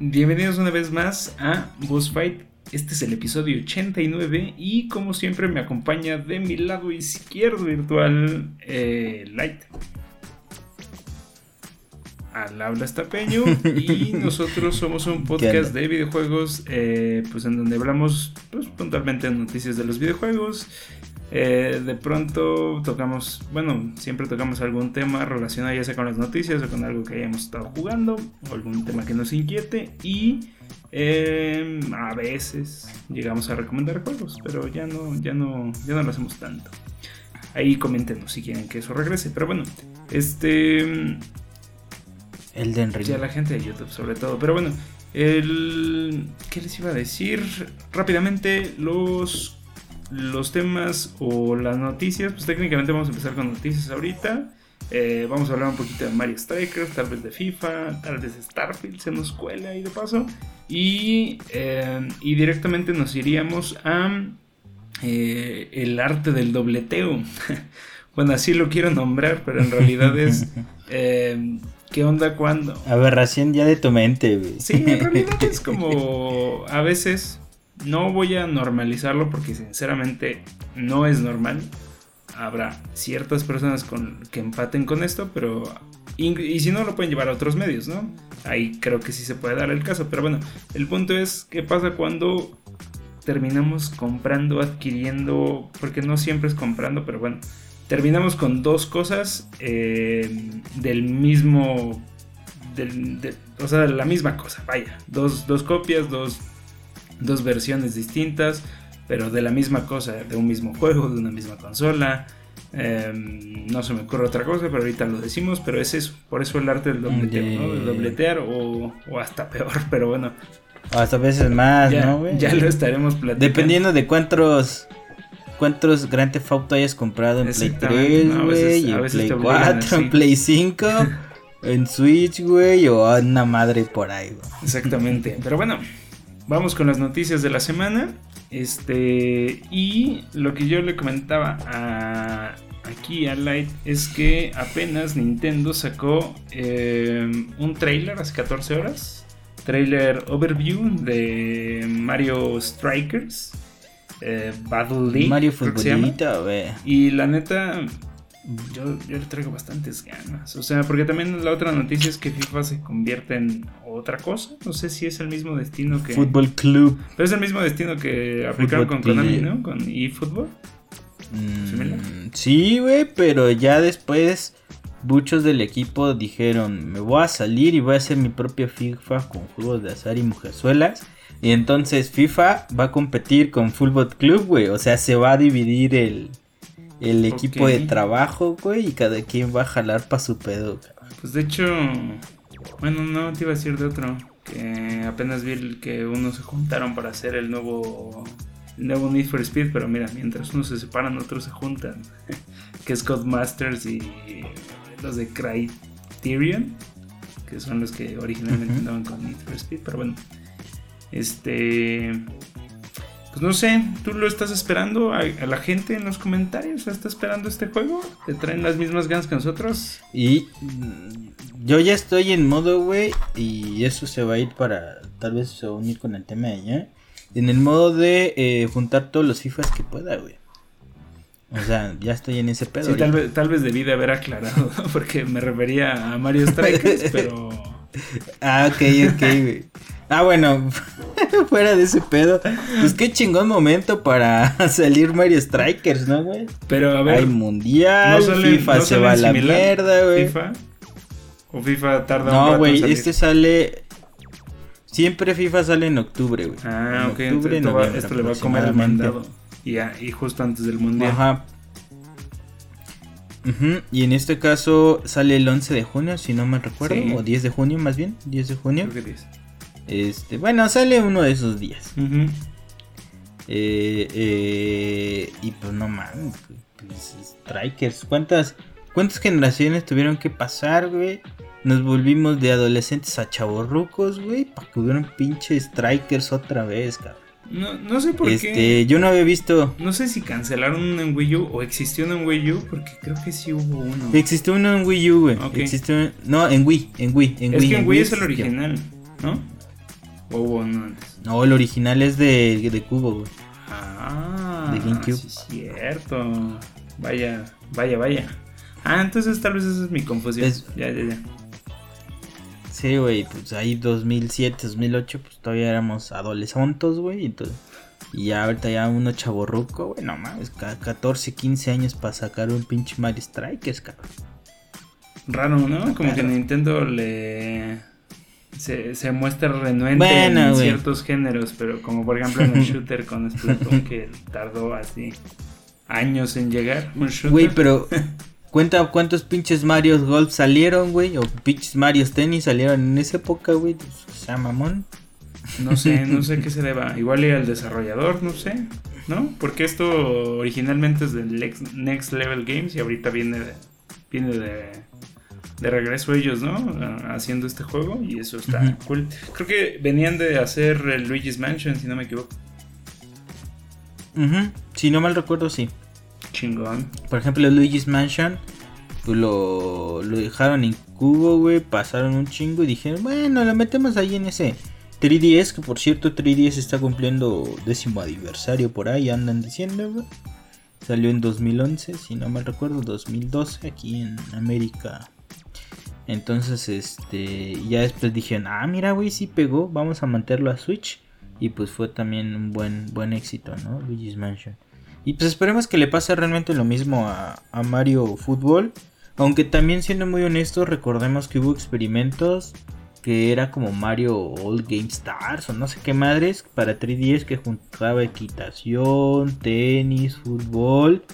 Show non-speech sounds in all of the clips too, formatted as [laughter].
Bienvenidos una vez más a Boss Fight. Este es el episodio 89 y como siempre me acompaña de mi lado izquierdo virtual eh, Light. Al habla Estapeño y [laughs] nosotros somos un podcast de videojuegos eh, pues en donde hablamos pues, puntualmente de noticias de los videojuegos eh, de pronto tocamos, bueno, siempre tocamos algún tema relacionado ya sea con las noticias o con algo que hayamos estado jugando o algún tema que nos inquiete y em, a veces llegamos a recomendar juegos, pero ya no, ya no, ya no lo hacemos tanto. Ahí coméntenos si quieren que eso regrese, pero bueno, este... El de Ya la gente de YouTube sobre todo, pero bueno, el... ¿Qué les iba a decir? Rápidamente, los los temas o las noticias, pues técnicamente vamos a empezar con noticias ahorita. Eh, vamos a hablar un poquito de Mario Strikers, tal vez de FIFA, tal vez de Starfield se nos cuela ahí de paso. Y, eh, y directamente nos iríamos a eh, el arte del dobleteo. [laughs] bueno, así lo quiero nombrar, pero en realidad es... [laughs] ¿Qué onda cuando? Aberración ya de tu mente, güey. Sí, en realidad es [laughs] como a veces no voy a normalizarlo porque sinceramente no es normal. Habrá ciertas personas con, que empaten con esto, pero... Y, si no, lo pueden llevar a otros medios, ¿no? Ahí creo que sí se puede dar el caso. Pero bueno, el punto es qué pasa cuando terminamos comprando, adquiriendo, porque no siempre es comprando, pero bueno, terminamos con dos cosas eh, del mismo, o sea, la misma cosa, vaya, dos, dos copias, dos dos versiones distintas, pero de la misma cosa, de un mismo juego, de una misma consola. Em, no se me ocurre otra cosa, pero ahorita lo decimos, pero es eso, por eso el arte del dobleteo, ¿no? De dobletear o, hasta peor, [laughs] pero bueno. O hasta veces más, ya, ¿no, Ya lo estaremos platicando. Dependiendo de cuántos cuántos Grand Theft Auto hayas comprado en Play 3, güey, en Play 4, en Play 5, [laughs] en Switch, güey, o una madre por ahí, güey. Exactamente, pero bueno, vamos con las noticias de la semana. Este, y lo que yo le comentaba a, aquí a Light es que apenas Nintendo sacó eh, un trailer hace 14 horas. Trailer overview de Mario Strikers. Eh, Battle League. Mario Futbolito, Y la neta, yo, yo le traigo bastantes ganas. O sea, porque también la otra noticia es que FIFA se convierte en otra cosa. No sé si es el mismo destino que. Fútbol Club. Pero es el mismo destino que aplicaron con Konami, ¿no? Con eFootball. Mm, sí, güey, pero ya después muchos del equipo dijeron: Me voy a salir y voy a hacer mi propio FIFA con juegos de azar y mujerzuelas. Y entonces FIFA va a competir con Fútbol Club, güey. O sea, se va a dividir el el equipo de trabajo, güey, y cada quien va a jalar para su pedo. Pues de hecho, bueno, no te iba a decir de otro, que apenas vi que unos se juntaron para hacer el nuevo, el nuevo Need for Speed, pero mira, mientras unos se separan, otros se juntan, [laughs] que es Codemasters y los de Criterion, que son los que originalmente andaban con Need for Speed, pero bueno, este pues no sé, ¿tú lo estás esperando a, la gente en los comentarios? ¿Está esperando este juego? ¿Te traen las mismas ganas que nosotros? Y mm, yo ya estoy en modo, güey, y eso se va a ir para, tal vez se va a unir con el tema de ella. En el modo de eh, juntar todos los FIFAs que pueda, güey. O sea, ya estoy en ese pedo. Sí, tal vez, tal vez debí de haber aclarado, [laughs] porque me refería a Mario Strikers, [laughs] pero... Ah, ok, ok, güey. Ah, bueno, [laughs] fuera de ese pedo. Pues qué chingón momento para [laughs] salir Mario Strikers, ¿no, güey? Pero a ver. Hay mundial, FIFA se va a la mierda, güey. ¿FIFA? ¿O FIFA tarda no, un No, güey, este sale. Siempre FIFA sale en octubre, güey. Ah, ok. Octubre, esto le va a comer el mandado. Y, y justo antes del mundial. Ajá. Y en este caso sale el 11 de junio, si no me recuerdo. O 10 de junio, más bien. 10 de junio. Creo que 10. Este, bueno, sale uno de esos días. Eh, eh, y pues no mames, pues, Strikers. ¿Cuántas, ¿Cuántas generaciones tuvieron que pasar, güey? Nos volvimos de adolescentes a chavorrucos, güey, para que hubieran pinche Strikers otra vez, cabrón. No, no sé por este, qué. Yo no había visto. No sé si cancelaron uno en Wii U o existió uno en Wii U, porque creo que sí hubo uno. Existió uno en Wii U, güey. No, en Wii, en Wii, en es que en Wii, es el original, ¿no? ¿O hubo uno antes? No, el original es de, de Cubo, güey. Ah, de GameCube. Sí, cierto. Vaya, vaya, vaya. Ah, entonces tal vez esa es mi confusión. Ya, ya, ya. Sí, güey, pues ahí 2007, 2008, pues todavía éramos adolescentes, güey. Entonces, y ya ahorita ya uno chaborruco, güey, no mames, 14, 15 años para sacar un pinche Mario Strikers, cabrón. Raro, ¿no? Como que Nintendo le... Se, se muestra renuente en ciertos géneros, pero como por ejemplo en el [laughs] shooter con Splatoon que tardó así años en llegar. Güey, pero cuenta cuántos pinches Mario Golf salieron, güey, o pinches Mario Tennis salieron en esa época, güey. Pues, o sea, mamón. No sé, no sé qué [laughs] se deba. Igual y al desarrollador, no sé, ¿no? Porque esto originalmente es del Next Level Games y ahorita viene de, viene de, de regreso ellos, ¿no? Haciendo este juego y eso está cool. Creo que venían de hacer el Luigi's Mansion, si no me equivoco. Si no mal recuerdo, sí. Chingón. Por ejemplo, el Luigi's Mansion pues lo, lo dejaron en cubo, güey. Pasaron un chingo y dijeron, bueno, lo metemos ahí en ese 3DS, que por cierto 3DS está cumpliendo décimo aniversario por ahí, andan diciendo, Salió en 2011, si no me recuerdo, 2012 aquí en América. Entonces, este, ya después dijeron, ah, mira, güey, sí pegó, vamos a mantenerlo a Switch. Y pues fue también un buen, buen éxito, ¿no? Luigi's Mansion. Y pues esperemos que le pase realmente lo mismo a, a Mario Fútbol. Aunque también siendo muy honesto, recordemos que hubo experimentos que era como Mario All Game Stars o no sé qué madres para 3DS que juntaba equitación, tenis, fútbol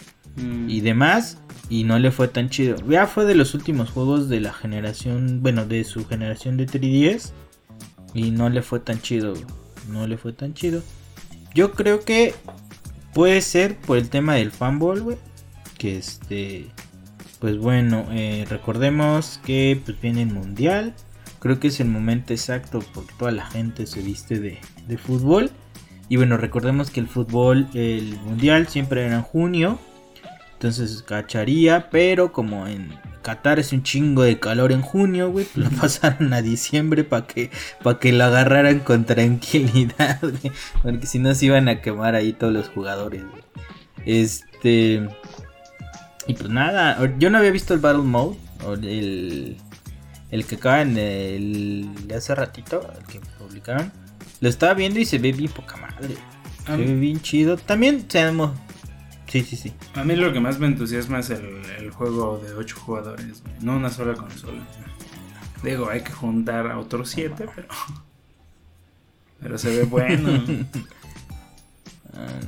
y mm. demás y no le fue tan chido. Ya fue de los últimos juegos de la generación, bueno, de su generación de 3DS y no le fue tan chido, no le fue tan chido. Yo creo que puede ser por el tema del fanball, güey, que este pues bueno, eh, recordemos que pues viene el mundial creo que es el momento exacto porque toda la gente se viste de, fútbol. Y bueno, recordemos que el fútbol, el mundial siempre era en junio. Entonces cacharía, pero como en Qatar es un chingo de calor en junio, güey, pues lo pasaron a diciembre para que, para que lo agarraran con tranquilidad, [laughs] güey. Porque si no se iban a quemar ahí todos los jugadores, güey. Este... Y pues nada, yo no había visto el Battle Mode, o el, el que acaba en el de hace ratito, el que publicaron, lo estaba viendo y se ve bien poca madre. se ve bien chido. También tenemos. Sí, sí, sí. A mí lo que más me entusiasma es el, juego de 8 jugadores, no una sola consola. Digo, hay que juntar a otros 7, pero. Pero se ve bueno. [laughs]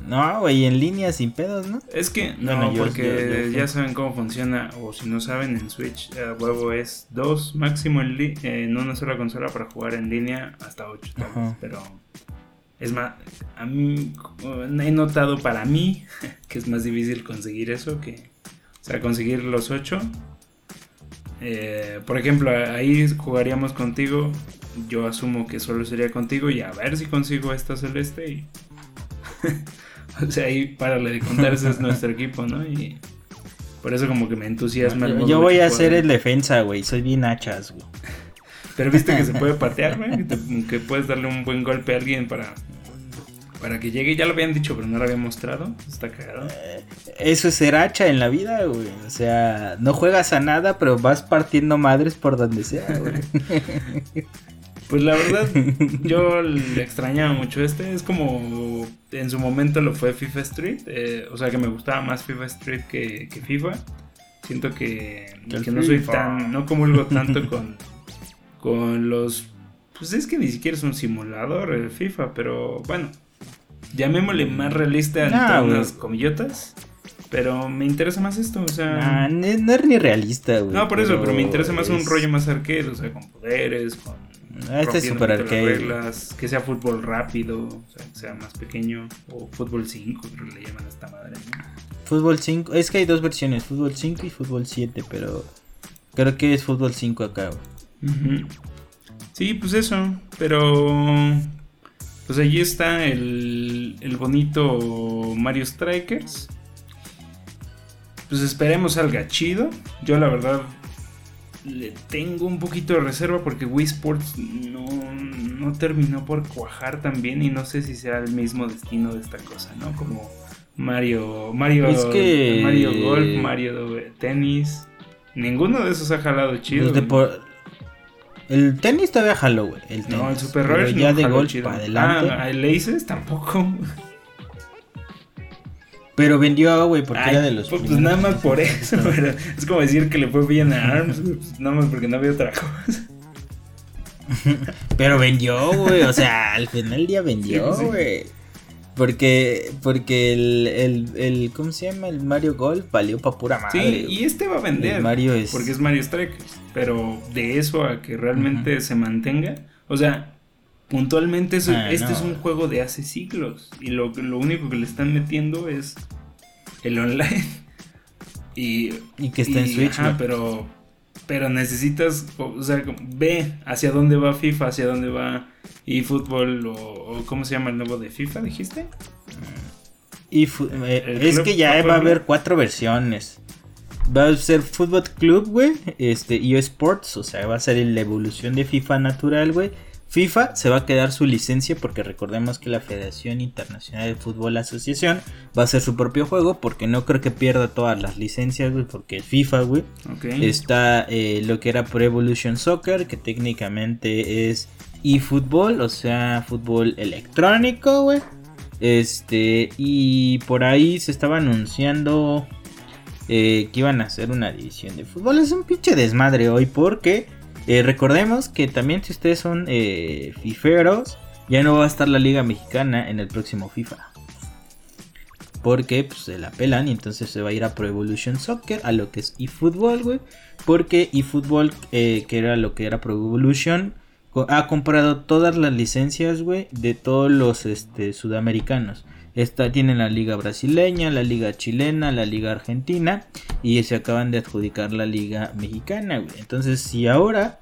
No, güey, en línea sin pedos, ¿no? Es que no, porque ya saben cómo funciona, o si no saben, en Switch, el huevo es dos máximo en, en, una sola consola para jugar en línea hasta 8 pero es más, a mí he notado para mí [laughs] que es más difícil conseguir eso que, o sea, conseguir los 8. Eh, por ejemplo, ahí jugaríamos contigo, yo asumo que solo sería contigo y a ver si consigo esta celeste y [laughs] o sea, ahí para de contar, ese es nuestro equipo, ¿no? Y por eso como que me entusiasma. Yo, yo voy a hacer el defensa, güey, soy bien hachas, güey. [laughs] Pero viste que se puede patear, güey, que, puedes darle un buen golpe a alguien para para que llegue, ya lo habían dicho, pero no lo habían mostrado. Está cagado. Eh, eso es ser hacha en la vida, güey. O sea, no juegas a nada, pero vas partiendo madres por donde sea, güey. [laughs] Pues la verdad, yo le extrañaba mucho este. Es como en su momento lo fue FIFA Street. Eh, o sea que me gustaba más FIFA Street que, FIFA. Siento que, que no soy tan. No comulgo tanto [laughs] con, con los. Pues es que ni siquiera es un simulador el FIFA, pero bueno. Llamémosle más realista en unas comillotas. Pero me interesa más esto, o sea. no, es ni realista, güey. No, por eso, pero me interesa más un rollo más arcade, o sea, con poderes, con Ah, este es super arcade. que sea fútbol rápido, o sea, que sea más pequeño, o fútbol 5, creo que le llaman a esta madre. Fútbol 5, es que hay dos versiones, fútbol 5 y fútbol 7, pero creo que es fútbol 5 acá. Sí, pues eso, pero pues allí está el, el bonito Mario Strikers. Pues esperemos salga chido. Yo la verdad le tengo un poquito de reserva porque Wii Sports no, no terminó por cuajar tan bien y no sé si sea el mismo destino de esta cosa, ¿no? Como Mario, Mario, Mario Golf, Mario Tenis. Ninguno de esos ha jalado chido. El tenis todavía jaló, güey. El no, el Super Rush ya de golf para adelante. Ah, el Aces tampoco. Pero vendió, güey, porque era de los. Pues, pues nada más por eso, [laughs] es como decir que le fue bien a ARMS, pues, nada más porque no había otra cosa. [laughs] pero vendió, güey, o sea, al final del día vendió, güey. Porque, porque el, el, el, ¿cómo se llama? El Mario Golf valió pa' pura madre. Sí, y este va a vender. Mario es... Porque es Mario Strikers. Pero de eso a que realmente se mantenga. O sea, puntualmente ah, este es un juego de hace siglos. Y lo, lo único que le están metiendo es el online. [laughs] y, y que está en Switch. pero, pero necesitas, o sea, ve hacia dónde va FIFA, hacia dónde va eFootball o, o ¿cómo se llama el nuevo de FIFA, dijiste? Y eh, es que ya va a haber cuatro versiones. Va a ser Football Club, güey. Este, eSports, o sea, va a ser la evolución de FIFA natural, güey. FIFA se va a quedar su licencia porque recordemos que la Federación Internacional de Fútbol Asociación va a hacer su propio juego porque no creo que pierda todas las licencias, güey, porque FIFA, güey. Está eh, lo que era Pro Evolution Soccer, que técnicamente es eFootball, o sea, fútbol electrónico, güey. Este, y por ahí se estaba anunciando eh, que iban a hacer una división de fútbol. Es un pinche desmadre hoy porque eh, recordemos que también si ustedes son eh, fiferos, ya no va a estar la Liga Mexicana en el próximo FIFA. Porque pues, se la pelan y entonces se va a ir a Pro Evolution Soccer, a lo que es eFootball, güey. Porque eFootball, que era lo que era Pro Evolution, ha comprado todas las licencias, güey, de todos los este, sudamericanos. Esta tiene la liga brasileña, la liga chilena, la liga argentina y se acaban de adjudicar la liga mexicana, güey. Entonces, si ahora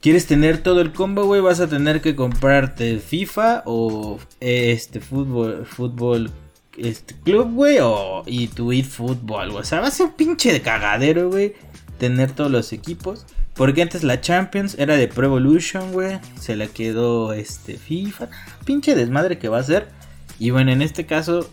quieres tener todo el combo, güey, vas a tener que comprarte FIFA o este fútbol, fútbol este club, güey, o y tu fútbol, O sea, va a ser un pinche de cagadero, güey, tener todos los equipos. Porque antes la Champions era de Pro Evolution, güey. Se la quedó este FIFA. Pinche desmadre que va a ser. Y bueno, en este caso,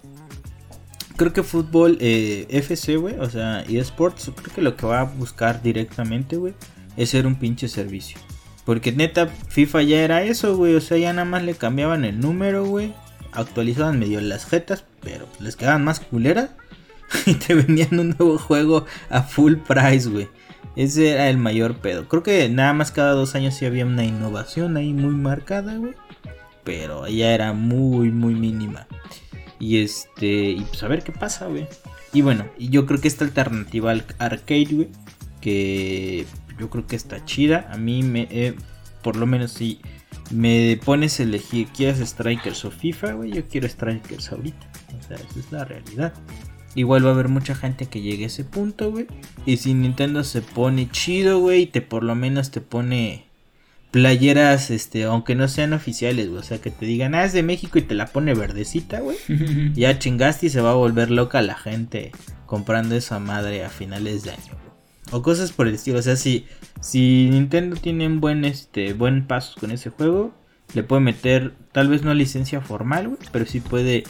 creo que fútbol eh, FC, güey, o sea, eSports, creo que lo que va a buscar directamente, güey, es ser un pinche servicio. Porque neta, FIFA ya era eso, güey, o sea, ya nada más le cambiaban el número, güey, actualizaban medio las jetas, pero les quedaban más culeras [laughs] y te vendían un nuevo juego a full price, güey. Ese era el mayor pedo. Creo que nada más cada dos años sí había una innovación ahí muy marcada, güey pero ya era muy, muy mínima. Y este, y pues a ver qué pasa, güey. Y bueno, y yo creo que esta alternativa al arcade, güey, que yo creo que está chida. A mí me, eh, por lo menos si me pones a elegir, ¿quieres Strikers o FIFA, güey? Yo quiero Strikers ahorita. O sea, esa es la realidad. Igual va a haber mucha gente que llegue a ese punto, güey. Y si Nintendo se pone chido, güey, te por lo menos te pone playeras, este, aunque no sean oficiales, güey. O sea, que te digan, ah, es de México y te la pone verdecita, güey. [laughs] ya chingaste y se va a volver loca la gente comprando esa madre a finales de año, O cosas por el estilo. O sea, si, si Nintendo tiene un buen, este, buen paso con ese juego, le puede meter, tal vez no licencia formal, güey, pero sí puede.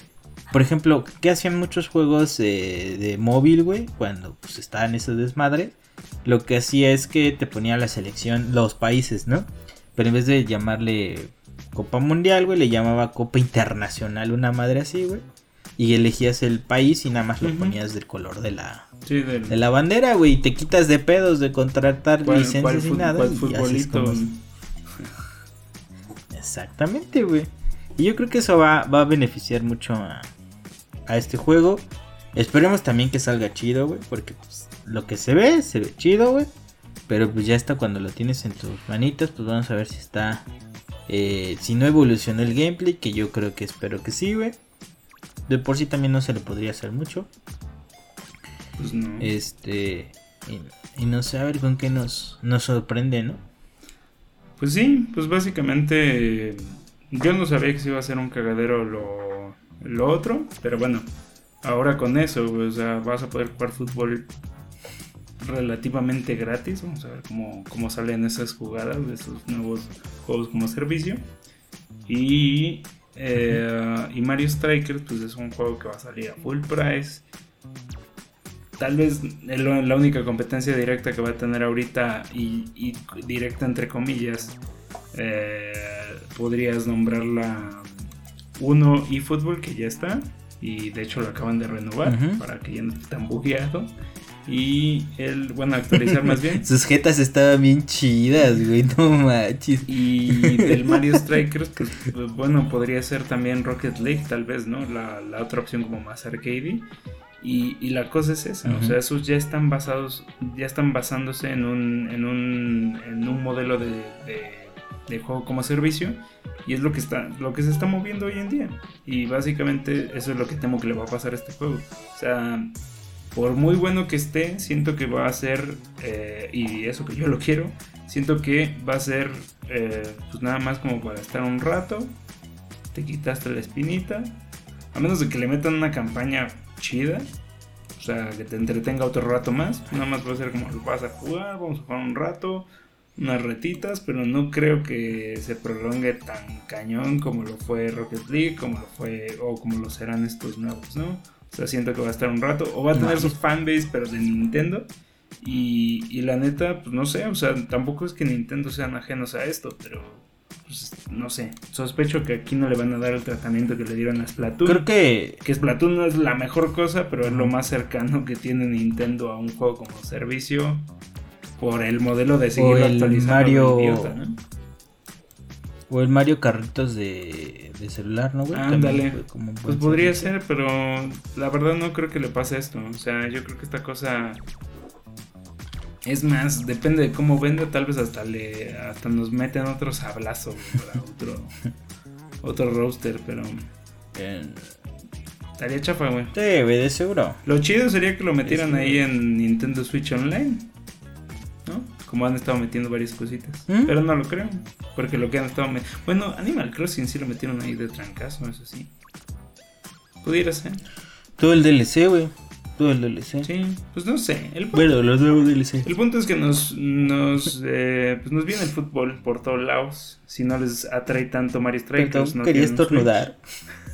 Por ejemplo, ¿qué hacían muchos juegos de móvil, güey? Cuando pues, estaban esos desmadres. Lo que hacía es que te ponía la selección, los países, ¿no? Pero en vez de llamarle Copa Mundial, güey, le llamaba Copa Internacional, una madre así, güey. Y elegías el país y nada más lo ponías del color de la, de la bandera, güey. Y te quitas de pedos de contratar licencias y nada. y Exactamente, güey. Y yo creo que eso va, va a beneficiar mucho a, a, este juego. Esperemos también que salga chido, güey. Porque pues, lo que se ve, se ve chido, güey. Pero pues ya está cuando lo tienes en tus manitas, pues vamos a ver si está... Eh, si no evolucionó el gameplay, que yo creo que espero que sí, güey. De por sí también no se le podría hacer mucho. Pues no. Este... Y, no sé, a ver con qué nos, nos sorprende, ¿no? Pues sí, pues básicamente yo no sabía que se iba a hacer un cagadero lo, lo otro, pero bueno, ahora con eso, o sea, vas a poder jugar fútbol relativamente gratis. Vamos a ver cómo, cómo salen esas jugadas de esos nuevos juegos como servicio. Y, eh, y Mario Strikers, pues es un juego que va a salir a full price. Tal vez la única competencia directa que va a tener ahorita y, directa entre comillas, eh, podrías nombrarla 1 eFootball que ya está y de hecho lo acaban de renovar para que ya no esté tan bugueado. Y el, bueno, actualizar más bien. [laughs] Sus jetas estaban bien chidas, güey, no manches. Y del Mario Strikers, pues, bueno, podría ser también Rocket League, tal vez, ¿no? La, la otra opción como más arcade. Y, y la cosa es esa, o sea, esos ya están basados, ya están basándose en un, en un, en un modelo de de juego como servicio y es lo que está lo que se está moviendo hoy en día y básicamente eso es lo que temo que le va a pasar a este juego o sea por muy bueno que esté siento que va a ser eh, y eso que yo lo quiero siento que va a ser eh, pues nada más como para estar un rato te quitaste la espinita a menos de que le metan una campaña chida o sea que te entretenga otro rato más nada más va a ser como vas a jugar vamos a jugar un rato unas retitas, pero no creo que se prolongue tan cañón como lo fue Rocket League, como lo fue, o como lo serán estos nuevos, ¿no? O sea, siento que va a estar un rato, o va a tener su fanbase, pero de Nintendo. Y, y, la neta, pues no sé, o sea, tampoco es que Nintendo sean ajenos a esto, pero pues, no sé, sospecho que aquí no le van a dar el tratamiento que le dieron a Splatoon. Creo que... Que Splatoon no es la mejor cosa, pero es lo más cercano que tiene Nintendo a un juego como servicio por el modelo de seguir actualizando Mario... O el Mario Carritos de, de celular, ¿no, güey? Ándale. Pues podría ser, pero la verdad no creo que le pase esto. O sea, yo creo que esta cosa... Es más, depende de cómo venda, tal vez hasta le hasta nos meten otro sablazo para otro [laughs] otro roster, pero estaría chafa, güey. Sí, de seguro. Lo chido sería que lo metieran ahí en Nintendo Switch Online. Como han estado metiendo varias cositas. ¿Mm? Pero no lo creo. Porque lo que han estado metiendo. Bueno, Animal Crossing sí lo metieron ahí de trancazo, eso sí. Pudiera ser. Todo el DLC, güey. Todo el DLC. Sí, pues no sé. El bueno, los nuevos DLC. El punto es que nos, nos, eh, pues nos viene el fútbol por todos lados. Si no les atrae tanto Mario Strikers. no quería estornudar.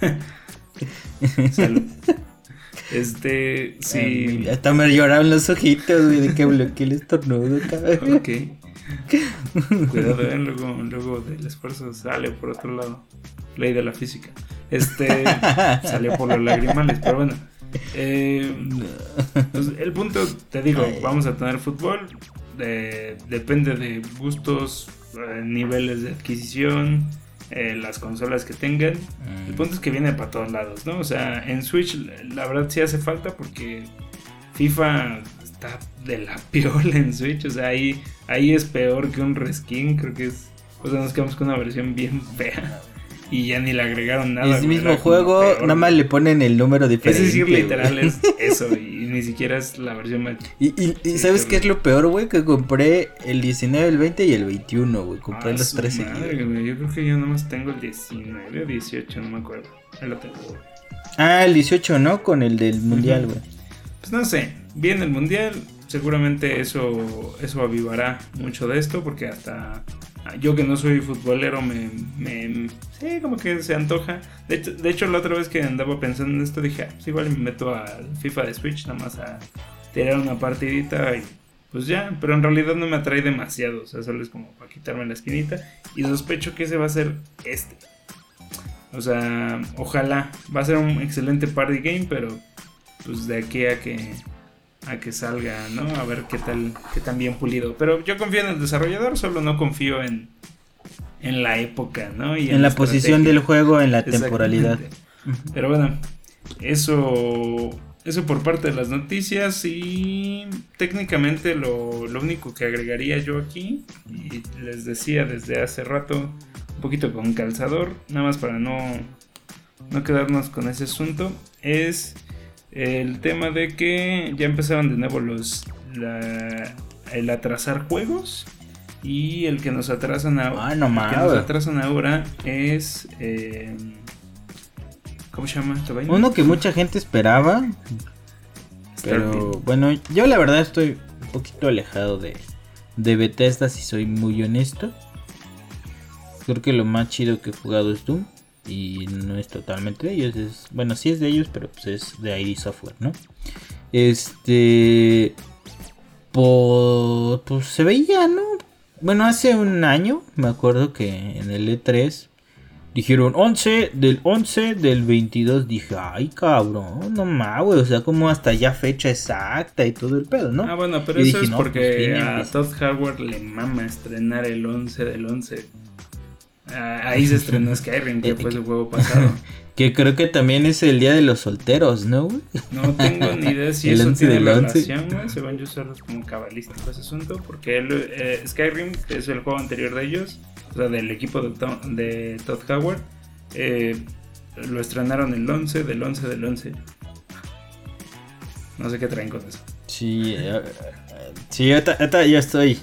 [laughs] Salud. [laughs] Este, sí. hasta me lloraban los ojitos, güey, de que bloqueé el estornudo, cabrón. Ok. Cuidado, ¿eh? luego, luego del esfuerzo sale por otro lado. Ley de la física. Este, [laughs] salió por los lagrimales, pero bueno. Eh, pues, el punto, te digo, vamos a tener fútbol. depende de gustos, eh, niveles de adquisición eh, las consolas que tengan. El mm. punto es que viene para todos lados, ¿no? O sea, en Switch la verdad sí hace falta porque FIFA está de la [laughs] piola en Switch. O sea, ahí, ahí es peor que un reskin. Creo que es. O sea, nos quedamos con una versión bien [laughs] fea. Y ya ni le agregaron nada. Es el mismo juego, nada más le ponen el número diferente. Es decir, literal es eso. Y ni siquiera es la versión más. Y, y, ¿sabes qué es lo peor, güey? Que compré el 19, el 20 y el 21, güey. Compré ah, los tres madre, Yo creo que yo nomás tengo el 19 o 18, no me acuerdo. Ahí lo tengo, Ah, el 18, ¿no? Con el del mundial, güey. Pues no sé. Viene el mundial. Seguramente eso, eso avivará mucho de esto. Porque hasta yo que no soy futbolero me, sí, como que se antoja. De hecho, de hecho, la otra vez que andaba pensando en esto dije, ah, pues igual me meto al FIFA de Switch nada más a tirar una partidita y pues ya, pero en realidad no me atrae demasiado, o sea, solo es como para quitarme la esquinita y sospecho que ese va a ser este. O sea, ojalá, va a ser un excelente party game, pero pues de aquí a que a que salga, ¿no? A ver qué tal, qué tan bien pulido. Pero yo confío en el desarrollador, solo no confío en, en la época, ¿no? Y en, la, posición del juego, en la temporalidad. Pero bueno, eso, eso por parte de las noticias y técnicamente lo, lo único que agregaría yo aquí, y les decía desde hace rato, un poquito con calzador, nada más para no, no quedarnos con ese asunto, es el tema de que ya empezaron de nuevo los el atrasar juegos y el que nos atrasan ahora, ah, no que nos atrasan ahora es eh, ¿cómo se llama esta Uno que mucha gente esperaba, pero bueno, yo la verdad estoy poquito alejado de, de Bethesda, si soy muy honesto. Creo que lo más chido que he jugado es Doom. Y no es totalmente de ellos. Es, bueno, sí es de ellos, pero pues es de ID Software, ¿no? Este. Pues, se veía, ¿no? Bueno, hace un año me acuerdo que en el E3 dijeron 11 del 11 del 22. Dije, ay cabrón, no mames, güey. O sea, como hasta ya fecha exacta y todo el pedo, ¿no? Ah, bueno, pero eso es porque pues, a Todd Hardware le mama estrenar el 11 del 11. Ah, ahí se estrenó Skyrim, que fue su [laughs] juego pasado. Que creo que también es el día de los solteros, ¿no, No tengo ni idea si [laughs] eso tiene relación, güey. Según yo, solo es como cabalístico ese asunto. Porque eh, Skyrim, que es el juego anterior de ellos, o sea, del equipo de, de Todd Howard, eh, lo estrenaron el 11 del 11 del 11. No sé qué traen con eso. Sí, eh, sí, ahorita ya estoy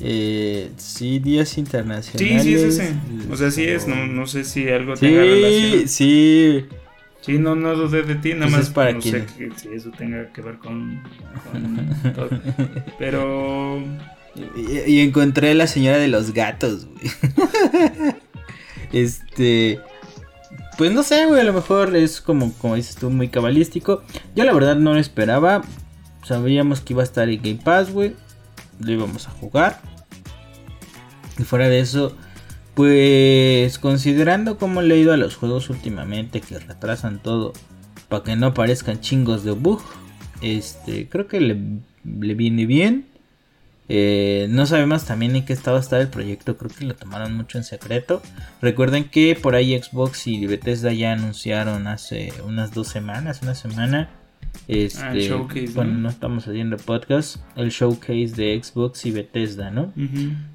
eh, sí, días internacionales. Sí, sí es ese. O sea, sí es. No, no sé si algo tenga relación. Sí, sí. no, no dudé de ti, nada pues más para no sé que, si eso tenga que ver con, [laughs] todo. Pero... Y, encontré la señora de los gatos, güey. [laughs] este... Pues no sé, güey, a lo mejor es como, como dices tú, muy cabalístico. Yo la verdad no lo esperaba. Sabíamos que iba a estar en Game Pass, güey lo íbamos a jugar. Y fuera de eso, pues considerando cómo le he ido a los juegos últimamente que retrasan todo para que no aparezcan chingos de bug, este, creo que le, viene bien. Eh, no sabemos también en qué estado está el proyecto, creo que lo tomaron mucho en secreto. Recuerden que por ahí Xbox y Bethesda ya anunciaron hace unas dos semanas, una semana, este, ah, bueno, ¿no? estamos haciendo podcast, el showcase de Xbox y Bethesda, ¿no?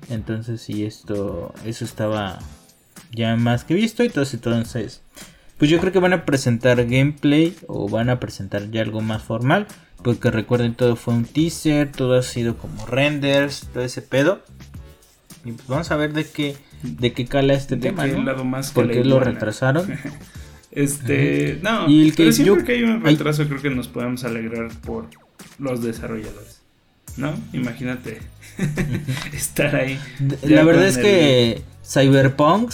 Entonces, sí, esto, eso estaba ya más que visto. Entonces, entonces, pues yo creo que van a presentar gameplay o van a presentar ya algo más formal. Porque recuerden, todo fue un teaser, todo ha sido como renders, todo ese pedo. Y pues vamos a ver de qué, de qué cala este tema, ¿no? Porque lo retrasaron. [laughs] Este, no, y el que pero siempre que hay un retraso creo que nos podemos alegrar por los desarrolladores. ¿No? Imagínate [laughs] estar ahí. La verdad es que Cyberpunk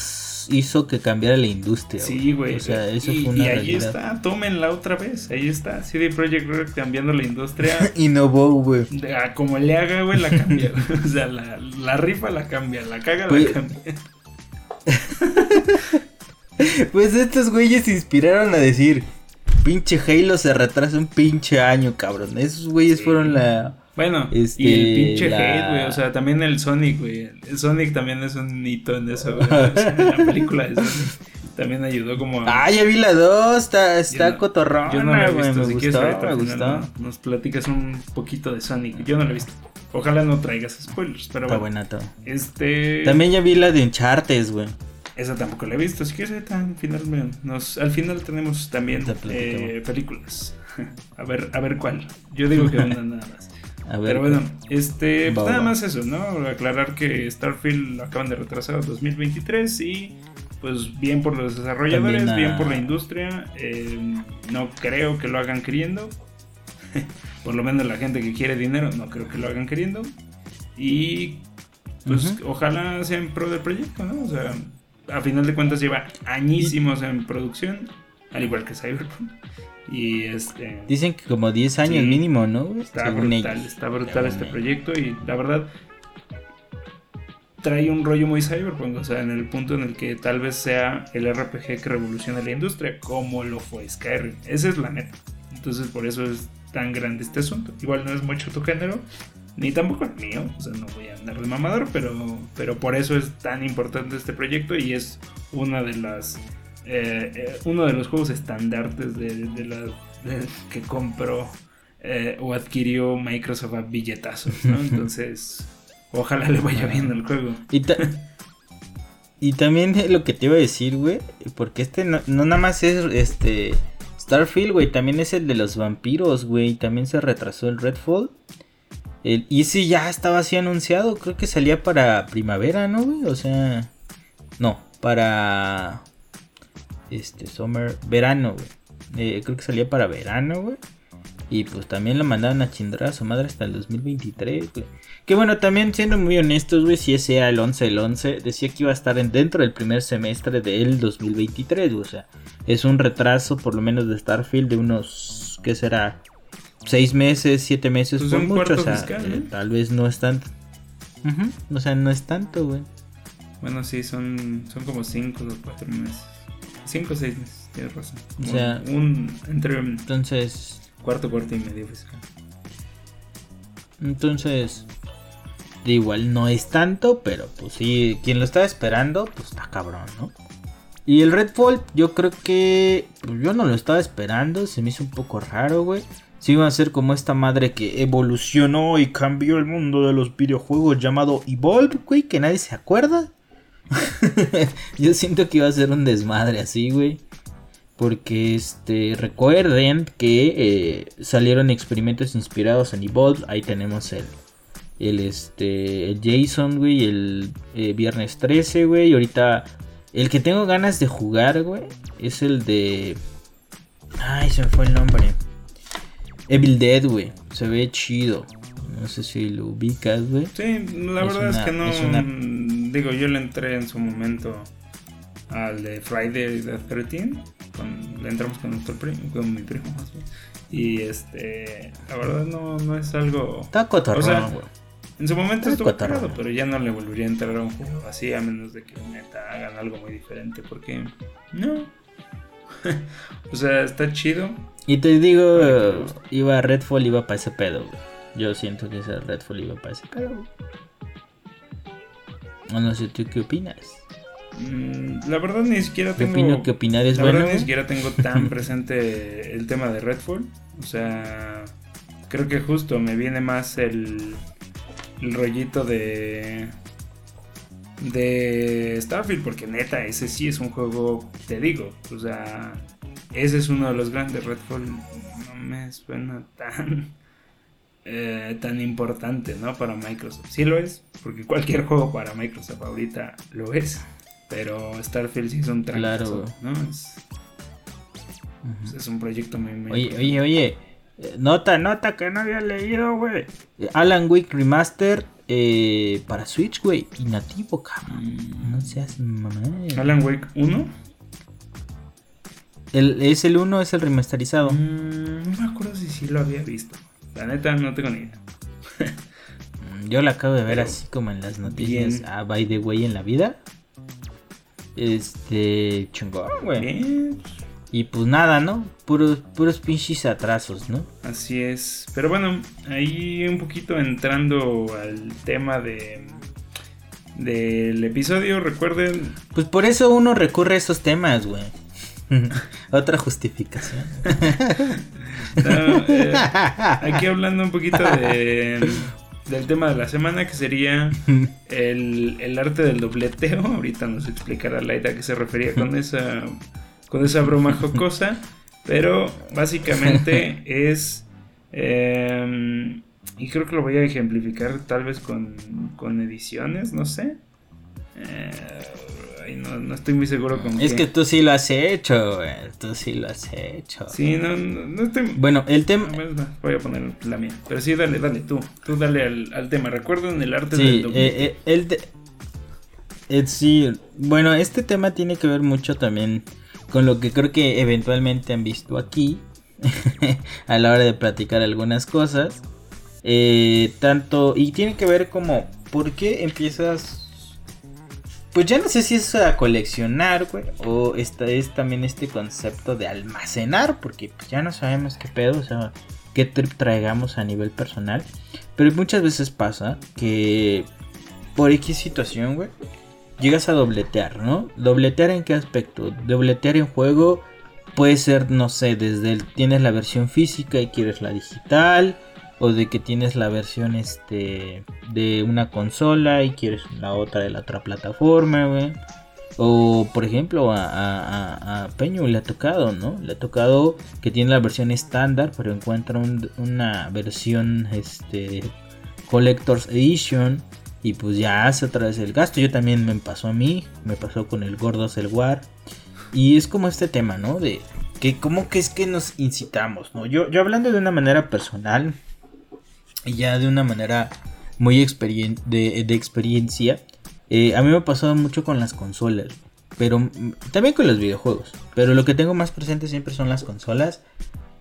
hizo que cambiara la industria. Sí, güey. O sea, eso y, fue una y ahí está, tómenla otra vez. Ahí está. CD Projekt Red cambiando la industria. [laughs] Innovó, güey. Como le haga, güey, la cambia. [laughs] o sea, la, la, rifa la cambia, la caga la cambia. Pues estos güeyes se inspiraron a decir, pinche Halo se retrasa un pinche año, cabrón. Esos güeyes fueron la... Bueno, este, y el pinche hate, güey. O sea, también el Sonic, güey. El Sonic también es un hito en eso, güey. en la [laughs] película de Sonic. También ayudó como a... Ah, ya vi la 2, está, está cotorrón. Yo no la he visto, me gustó, me gustó. Nos platicas un poquito de Sonic. Yo no la he visto. Ojalá no traigas spoilers, pero está buena todo. Este... También ya vi la de Uncharted, güey. Esa tampoco la he visto, así que tan finalmente nos, al final tenemos también eh, películas. [laughs] a ver, a ver cuál. Yo digo que una nada más. [laughs] Pero bueno, este, pues nada más eso, ¿no? Aclarar que Starfield lo acaban de retrasar a 2023 y pues bien por los desarrolladores, bien por la industria. Eh, no creo que lo hagan queriendo. [laughs] por lo menos la gente que quiere dinero, no creo que lo hagan queriendo. Y pues ojalá sea en pro del proyecto, ¿no? O sea, a final de cuentas lleva añísimos en producción, al igual que Cyberpunk. Y este. Dicen que como 10 años mínimo, ¿no? Está brutal, está brutal este proyecto y la verdad trae un rollo muy cyberpunk, o sea, en el punto en el que tal vez sea el RPG que revolucione la industria, como lo fue Skyrim. Esa es la neta. Entonces, por eso es tan grande este asunto. Igual no es mucho tu género, ni tampoco el mío, o sea, no voy a andar de mamador, pero, pero por eso es tan importante este proyecto y es una de las eh, eh, uno de los juegos estandartes de, de la que compró eh, o adquirió Microsoft a billetazos, ¿no? [laughs] Entonces, ojalá le vaya bien el juego. Y, y también lo que te iba a decir, güey, porque este no, no nada más es este Starfield, güey, también es el de los vampiros, güey, también se retrasó el Redfall. Y si ya estaba así anunciado, creo que salía para primavera, ¿no, güey? O sea, no, para este summer, verano, güey. Eh, creo que salía para verano, güey. Y pues también lo mandaron a chindar a su madre hasta el 2023, güey. Que bueno, también siendo muy honestos, güey, si ese era el 11 el 11, decía que iba a estar dentro del primer semestre del 2023, güey. O sea, es un retraso por lo menos de Starfield de unos, ¿qué será? Seis meses, siete meses pues por mucho, o sea, eh, tal vez no es tanto. O sea, no es tanto, güey. Bueno, sí, son, son como cinco o cuatro meses. Cinco o seis meses, tienes razón. o sea, un entre entonces cuarto, cuarto y medio fiscal. Entonces, igual no es tanto, pero pues sí, quien lo estaba esperando, pues está cabrón, ¿no? Y el Redfall, yo creo que pues yo no lo estaba esperando, se me hizo un poco raro, güey. Si iba a ser como esta madre que evolucionó y cambió el mundo de los videojuegos llamado Evolve, güey, que nadie se acuerda. [laughs] yo siento que iba a ser un desmadre así, güey. Porque este recuerden que eh, salieron experimentos inspirados en Evolve. Ahí tenemos el, el, este, el Jason, güey, el eh, viernes 13, güey. Y ahorita el que tengo ganas de jugar, güey, es el de... Ay, se me fue el nombre. Evil Dead, güey. Se ve chido. No sé si lo ubicas, güey. Sí, la verdad es que no... Digo, yo le entré en su momento al de Friday the 13 le entramos con nuestro primo, con mi primo más bien. Y este, la verdad no, no es algo. Está cotorrón, o sea, En su momento estuvo caro, pero ya no le volvería a entrar a un juego así, a menos de que neta hagan algo muy diferente, porque no. [laughs] o sea, está chido. Y te digo, iba Redfall, iba para ese pedo, Yo siento que ese Redfall iba para ese pedo. No sé, ¿tú qué opinas? Mm, la verdad ni siquiera tengo. Opino que opinar es la bueno. Verdad, ni siquiera tengo tan [laughs] presente el tema de Redfall. O sea, creo que justo me viene más el, el rollito de de Starfield porque neta ese sí es un juego te digo o sea ese es uno de los grandes Redfall no me suena tan eh, tan importante no para Microsoft sí lo es porque cualquier juego para Microsoft ahorita lo es pero Starfield sí es un Claro. ¿no? Es, es, un proyecto muy, muy Oye, oye, oye. Eh, nota, nota que no había leído, güey. Alan Wake Remaster eh, para Switch, güey. Y nativo, cabrón. Mm. No seas mamá. Alan Wake 1. El, es el 1, es el remasterizado. Mm, no me acuerdo si sí lo había visto. La neta, no tengo ni idea. Mm, yo la acabo de ver así como en las noticias. Ah, by the way, en la vida. Este, chingón, güey. Y pues nada, ¿no? Puros, puros pinches atrasos, ¿no? Así es. Pero bueno, ahí un poquito entrando al tema de del episodio, recuerden. Pues por eso uno recurre a esos temas, güey. Otra justificación. [laughs] Eh, aquí hablando un poquito de del tema de la semana, que sería el, arte del dobleteo. Ahorita nos explicará Laida a qué se refería con esa, con esa broma jocosa. Pero básicamente [laughs] es... Em, y creo que lo voy a ejemplificar tal vez con, con ediciones, no sé. Eh, no, estoy muy seguro con Es que tú sí lo has hecho, güey. Tú sí lo has hecho. Sí, no, no, estoy... Bueno, el tema... Voy a poner la mía. Pero sí, dale, dale, tú. Tú dale al, al tema. Recuerden el arte sí, del eh, eh, el sí, bueno, este tema tiene que ver mucho también con lo que creo que eventualmente han visto aquí [laughs] a la hora de platicar algunas cosas. Eh, tanto, y tiene que ver como, ¿por qué empiezas pues ya no sé si es a coleccionar, güey, o esta es también este concepto de almacenar, porque pues ya no sabemos qué pedo, o sea, qué trip traigamos a nivel personal. Pero muchas veces pasa que por X situación, güey, llegas a dobletear, ¿no? ¿Dobletear en qué aspecto? Dobletear en juego puede ser, no sé, desde el, tienes la versión física y quieres la digital o de que tienes la versión este de una consola y quieres la otra de la otra plataforma. O por ejemplo a, Peño le ha tocado, ¿no? Le ha tocado que tiene la versión estándar, pero encuentra una versión este Collector's Edition y pues ya hace otra vez el gasto. Yo también me pasó a mí, me pasó con el Gordo War. Y es como este tema, ¿no? De que como que es que nos incitamos, ¿no? Yo, yo hablando de una manera personal ya de una manera muy de, experiencia, eh, a mí me ha pasado mucho con las consolas, pero también con los videojuegos, pero lo que tengo más presente siempre son las consolas.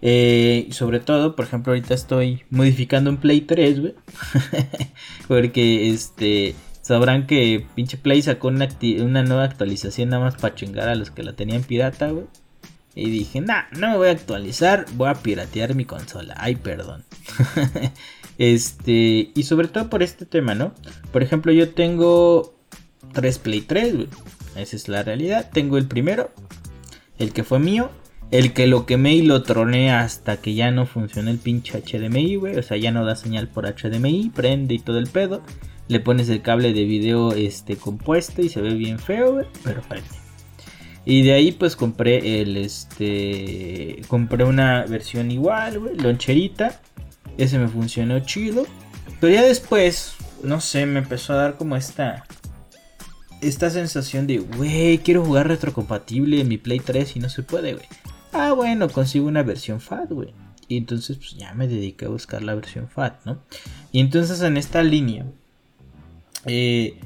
Eh, sobre todo, por ejemplo, ahorita estoy modificando un Play 3, güey. [laughs] Porque este sabrán que pinche Play sacó una, una nueva actualización nada más para chingar a los que la tenían pirata, güey. Y dije, nah, no me voy a actualizar, voy a piratear mi consola. Ay, perdón. [laughs] este, y sobre todo por este tema, ¿no? Por ejemplo, yo tengo tres Play 3, güey. Esa es la realidad. Tengo el primero, el que fue mío, el que lo quemé y lo troné hasta que ya no funciona el pinche HDMI, güey. O sea, ya no da señal por HDMI, prende y todo el pedo. Le pones el cable de video este, compuesto y se ve bien feo, güey, pero prende. Y de ahí pues compré el este compré una versión igual, güey, loncherita. Ese me funcionó chido. Pero ya después, no sé, me empezó a dar como esta esta sensación de, güey, quiero jugar retrocompatible en mi Play 3 y no se puede, güey. Ah, bueno, consigo una versión FAT, güey. Y entonces pues ya me dediqué a buscar la versión FAT, ¿no? Y entonces en esta línea eh,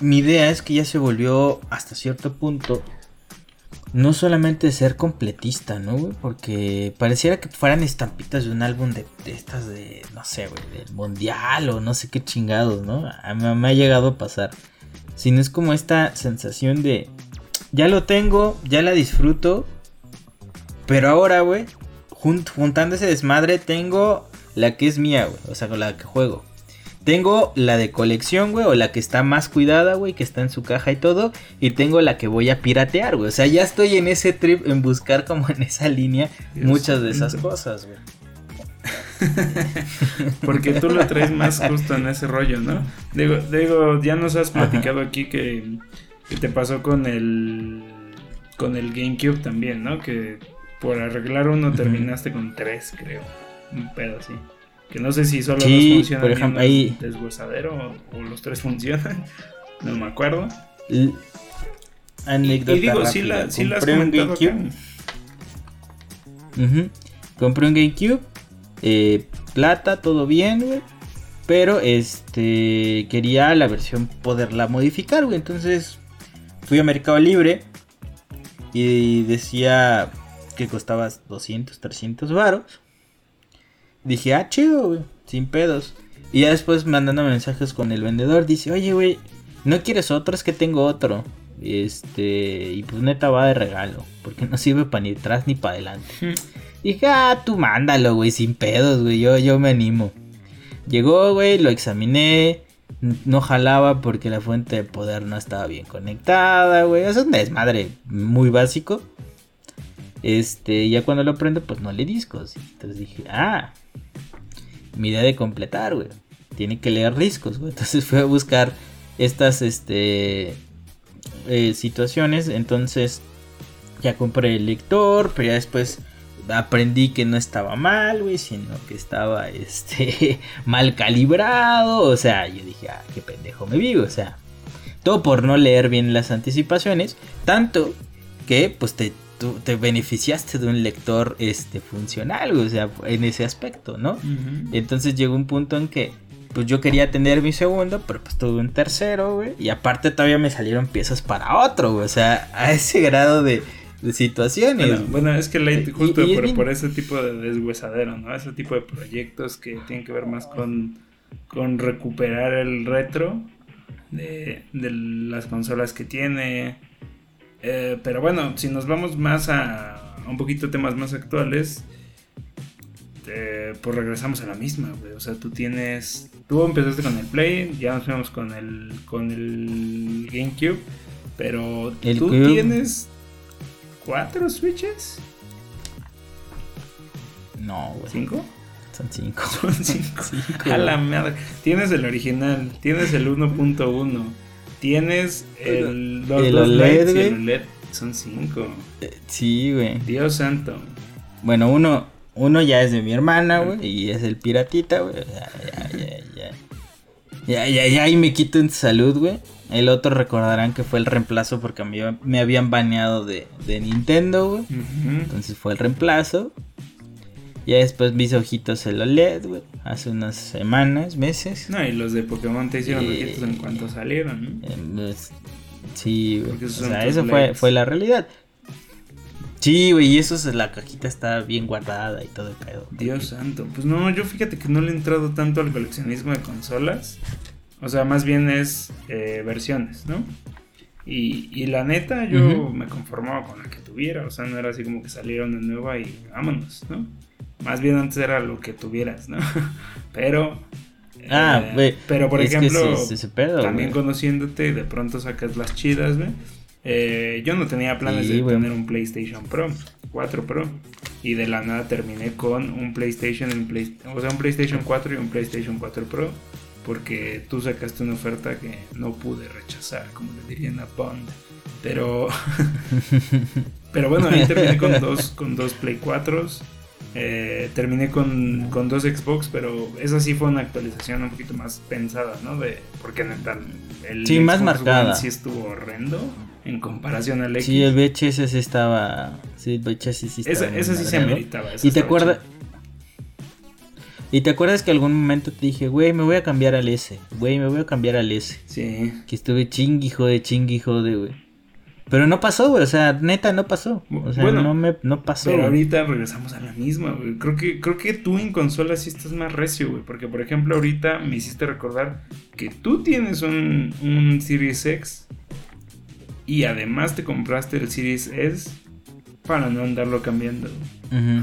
mi idea es que ya se volvió hasta cierto punto no solamente ser completista, ¿no? Porque pareciera que fueran estampitas de un álbum de, estas de, no sé, güey, del mundial o no sé qué chingados, ¿no? A mí me ha llegado a pasar. Sino es como esta sensación de, ya lo tengo, ya la disfruto, pero ahora, güey, juntando ese desmadre, tengo la que es mía, güey, o sea, con la que juego. Tengo la de colección, güey, o la que está más cuidada, güey, que está en su caja y todo. Y tengo la que voy a piratear, güey. O sea, ya estoy en ese trip, en buscar como en esa línea muchas de esas cosas, güey. [laughs] Porque tú lo traes más justo en ese rollo, ¿no? Digo, digo ya nos has platicado aquí que, que, te pasó con el con el GameCube también, ¿no? Que por arreglar uno terminaste con tres, creo. Un pedo así. Que no sé si solo dos funcionan por ejemplo, ahí... deshuesadero o, los tres funcionan. [laughs] No me acuerdo. Anécdota y, digo, sí, la, sí las un GameCube. Compré un GameCube. Eh, plata, todo bien, güey. Pero este quería la versión poderla modificar, güey. Entonces fui a Mercado Libre y decía que costaba 200, 300 varos. Dije, ah, chido, güey, sin pedos. Y ya después mandando mensajes con el vendedor, dice, oye, güey, ¿no quieres otro? Es que tengo otro. Este, y pues neta va de regalo, porque no sirve para ni atrás ni para adelante. Dije, ah, tú mándalo, güey, sin pedos, güey, yo, yo me animo. Llegó, güey, lo examiné, no jalaba porque la fuente de poder no estaba bien conectada, güey. Es un desmadre muy básico. Este, ya cuando lo prendo, pues no le discos. Entonces dije, ah, mi idea de completar, güey. Tiene que leer discos, güey. [laughs] Entonces fui a buscar estas, este, eh, situaciones. Entonces ya compré el lector, pero ya después aprendí que no estaba mal, güey, sino que estaba, [laughs] este, mal calibrado. O sea, yo dije, ah, qué pendejo me vivo, o sea. Todo por no leer bien las anticipaciones. Tanto que, pues, te tú te beneficiaste de un lector este, funcional, o sea, en ese aspecto, ¿no? Entonces llegó un punto en que, pues yo quería tener mi segundo, pero pues tuve un tercero, güey, y aparte todavía me salieron piezas para otro, güey, o sea, a ese grado de, situaciones. Bueno, es que justo por, ese tipo de deshuesadero, ¿no? Ese tipo de proyectos que tienen que ver más con, con recuperar el retro de, de las consolas que tiene eh, pero bueno, si nos vamos más a, un poquito temas más actuales, eh, pues regresamos a la misma, güey. O sea, tú tienes. Tú empezaste con el Play, ya nos fuimos con el, con el GameCube. Pero tú tienes. ¿Cuatro Switches? No, güey. ¿Cinco? Son cinco. Son cinco. [laughs] cinco a la madre. Tienes el original, tienes el 1.1. Tienes el, los el OLED, el LED. Son cinco. Eh, sí, güey. Dios santo. Bueno, uno, uno ya es de mi hermana, güey. Y es el piratita, güey. Ya, ya, ya, Ya, ya, ya, y me quito en salud, güey. El otro recordarán que fue el reemplazo porque me, me habían baneado de, de Nintendo, güey. Entonces fue el reemplazo. Ya después mis ojitos el OLED, güey. Hace unas semanas, meses. No, y los de Pokémon te hicieron ojitos en cuanto salieron, ¿no? Eh, sí, güey. O sea, eso fue, fue la realidad. Sí, güey, y eso es, la cajita está bien guardada y todo el pedo. Dios santo. Pues no, yo fíjate que no le he entrado tanto al coleccionismo de consolas. O sea, más bien es eh, versiones, ¿no? Y, y la neta, yo me conformaba con la que tuviera. O sea, no era así como que salieron de nueva y vámonos, ¿no? Más bien antes era lo que tuvieras, ¿no? [laughs] pero. Ah, eh, pero por ejemplo, pedo, también conociéndote, de pronto sacas las chidas, güey. Eh, yo no tenía planes de tener un PlayStation Pro 4 Pro y de la nada terminé con un PlayStation, o sea, un PlayStation 4 y un PlayStation 4 Pro porque tú sacaste una oferta que no pude rechazar, como le dirían a Bond. Pero, [laughs] pero bueno, ahí terminé con dos, con dos Play 4 eh, terminé con, con, dos Xbox, pero esa sí fue una actualización un poquito más pensada, ¿no? De, porque neta, el sí, más marcada. sí estuvo horrendo en comparación al X. Sí, el VHS sí estaba. Sí, el VHS sí estaba. Esa, sí se ameritaba. ¿Y te acuerdas? ¿Y te acuerdas que algún momento te dije, güey, me voy a cambiar al S? Güey, me voy a cambiar al S. Sí. Que estuve chinguijo de chinguijo de, güey. Pero no pasó, güey. O sea, neta, no pasó. O sea, no, me, no pasó. Pero ahorita regresamos a la misma, güey. Creo que, creo que tú en consola sí estás más recio, güey. Porque, por ejemplo, ahorita me hiciste recordar que tú tienes un, un Series X. Y además te compraste el Series S para no andarlo cambiando.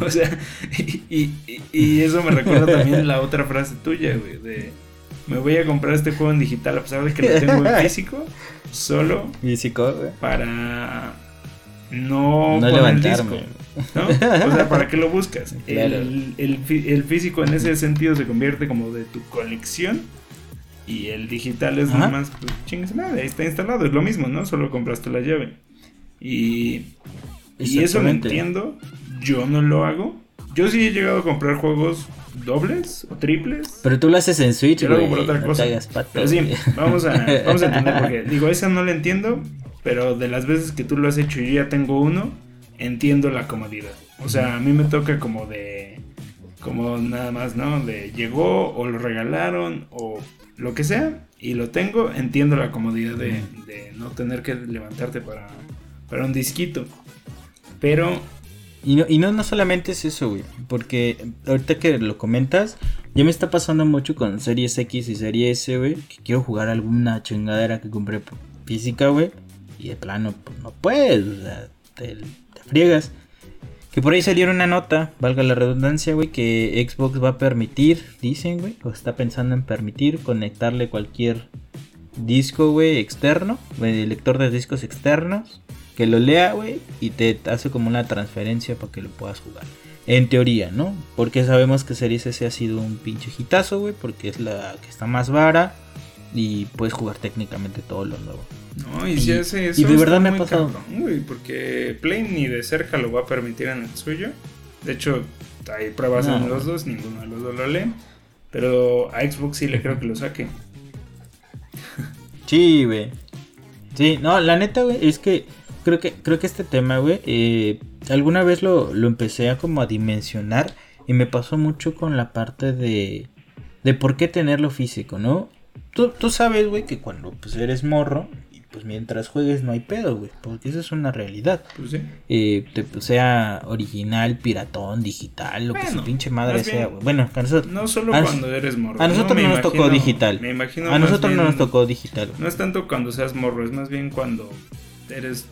O sea, [laughs] y, y, eso me recuerda también la otra frase tuya, güey. De me voy a comprar este juego en digital a pesar de que lo tengo en físico solo físico para no, no levantarme. ¿no? o sea para qué lo buscas [laughs] el, el, físico en ese sentido se convierte como de tu colección y el digital es nada más pues chingues madre ahí está instalado es lo mismo no solo compraste la llave. Y y eso lo entiendo yo no lo hago yo sí he llegado a comprar juegos dobles o triples. Pero tú lo haces en Switch, Yo lo hago por otra cosa. pero sí, vamos a, [laughs] vamos a entender porque digo, esa no la entiendo, pero de las veces que tú lo has hecho y yo ya tengo uno, entiendo la comodidad. O sea, a mí me toca como de como nada más, ¿no? De llegó o lo regalaron o lo que sea y lo tengo, entiendo la comodidad de, de no tener que levantarte para, para un disquito. Pero y no, y no, no solamente es eso, güey. Porque ahorita que lo comentas, ya me está pasando mucho con Series X y Series S, güey. Que quiero jugar alguna chingadera que compré física, güey. Y de plano, pues no puedes, o sea, te, te friegas. Que por ahí salió una nota, valga la redundancia, güey, que Xbox va a permitir, dicen, güey, o está pensando en permitir conectarle cualquier disco, güey, externo, lector de discos externos que lo lea, güey, y te hace como una transferencia para que lo puedas jugar. En teoría, ¿no? Porque sabemos que Series S ha sido un pinche hitazo, güey, porque es la que está más vara y puedes jugar técnicamente todo lo nuevo. No, y, si hace eso. Y de verdad me ha pasado. güey, porque Play ni de cerca lo va a permitir en el suyo. De hecho, hay pruebas en los dos, ninguno de los dos lo lee. Pero a Xbox sí le creo que lo saque. [laughs] Sí, güey. Sí, no, la neta, güey, es que creo que, creo que este tema, güey, eh, alguna vez lo, lo empecé a como a dimensionar y me pasó mucho con la parte de, de por qué tenerlo físico, ¿no? Tú, tú sabes, güey, que cuando pues eres morro, pues mientras juegues no hay pedo, güey, porque eso es una realidad. Pues sí. Eh, pues, sea original, piratón, digital, lo que su pinche madre sea, güey. Bueno, a nosotros... No solo cuando eres morro. A nosotros no, nos tocó digital. Me imagino a nosotros no nos tocó digital. No es tanto cuando seas morro, es más bien cuando eres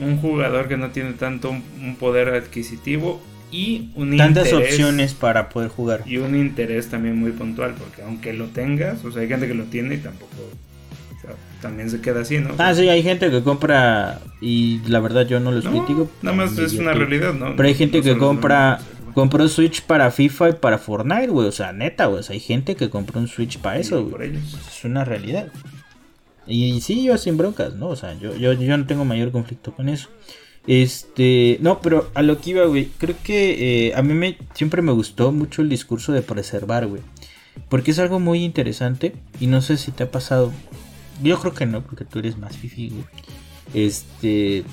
un jugador que no tiene tanto un poder adquisitivo y un tantas opciones para poder jugar. y un interés también muy puntual porque aunque lo tengas o sea hay gente que lo tiene y tampoco o sea, también se queda así no ah sí hay gente que compra y la verdad yo no los critico. nada más es una realidad no pero hay gente que compra compró Switch para FIFA y para Fortnite güey o sea neta güey o sea, hay gente que compró un Switch para eso güey. es una realidad y sí, yo sin broncas, ¿no? O sea, yo, yo, yo no tengo mayor conflicto con eso. Este, no, pero a lo que iba, güey, creo que eh, a mí me, siempre me gustó mucho el discurso de preservar, güey. Porque es algo muy interesante y no sé si te ha pasado. Yo creo que no, porque tú eres más fifi, güey. Este.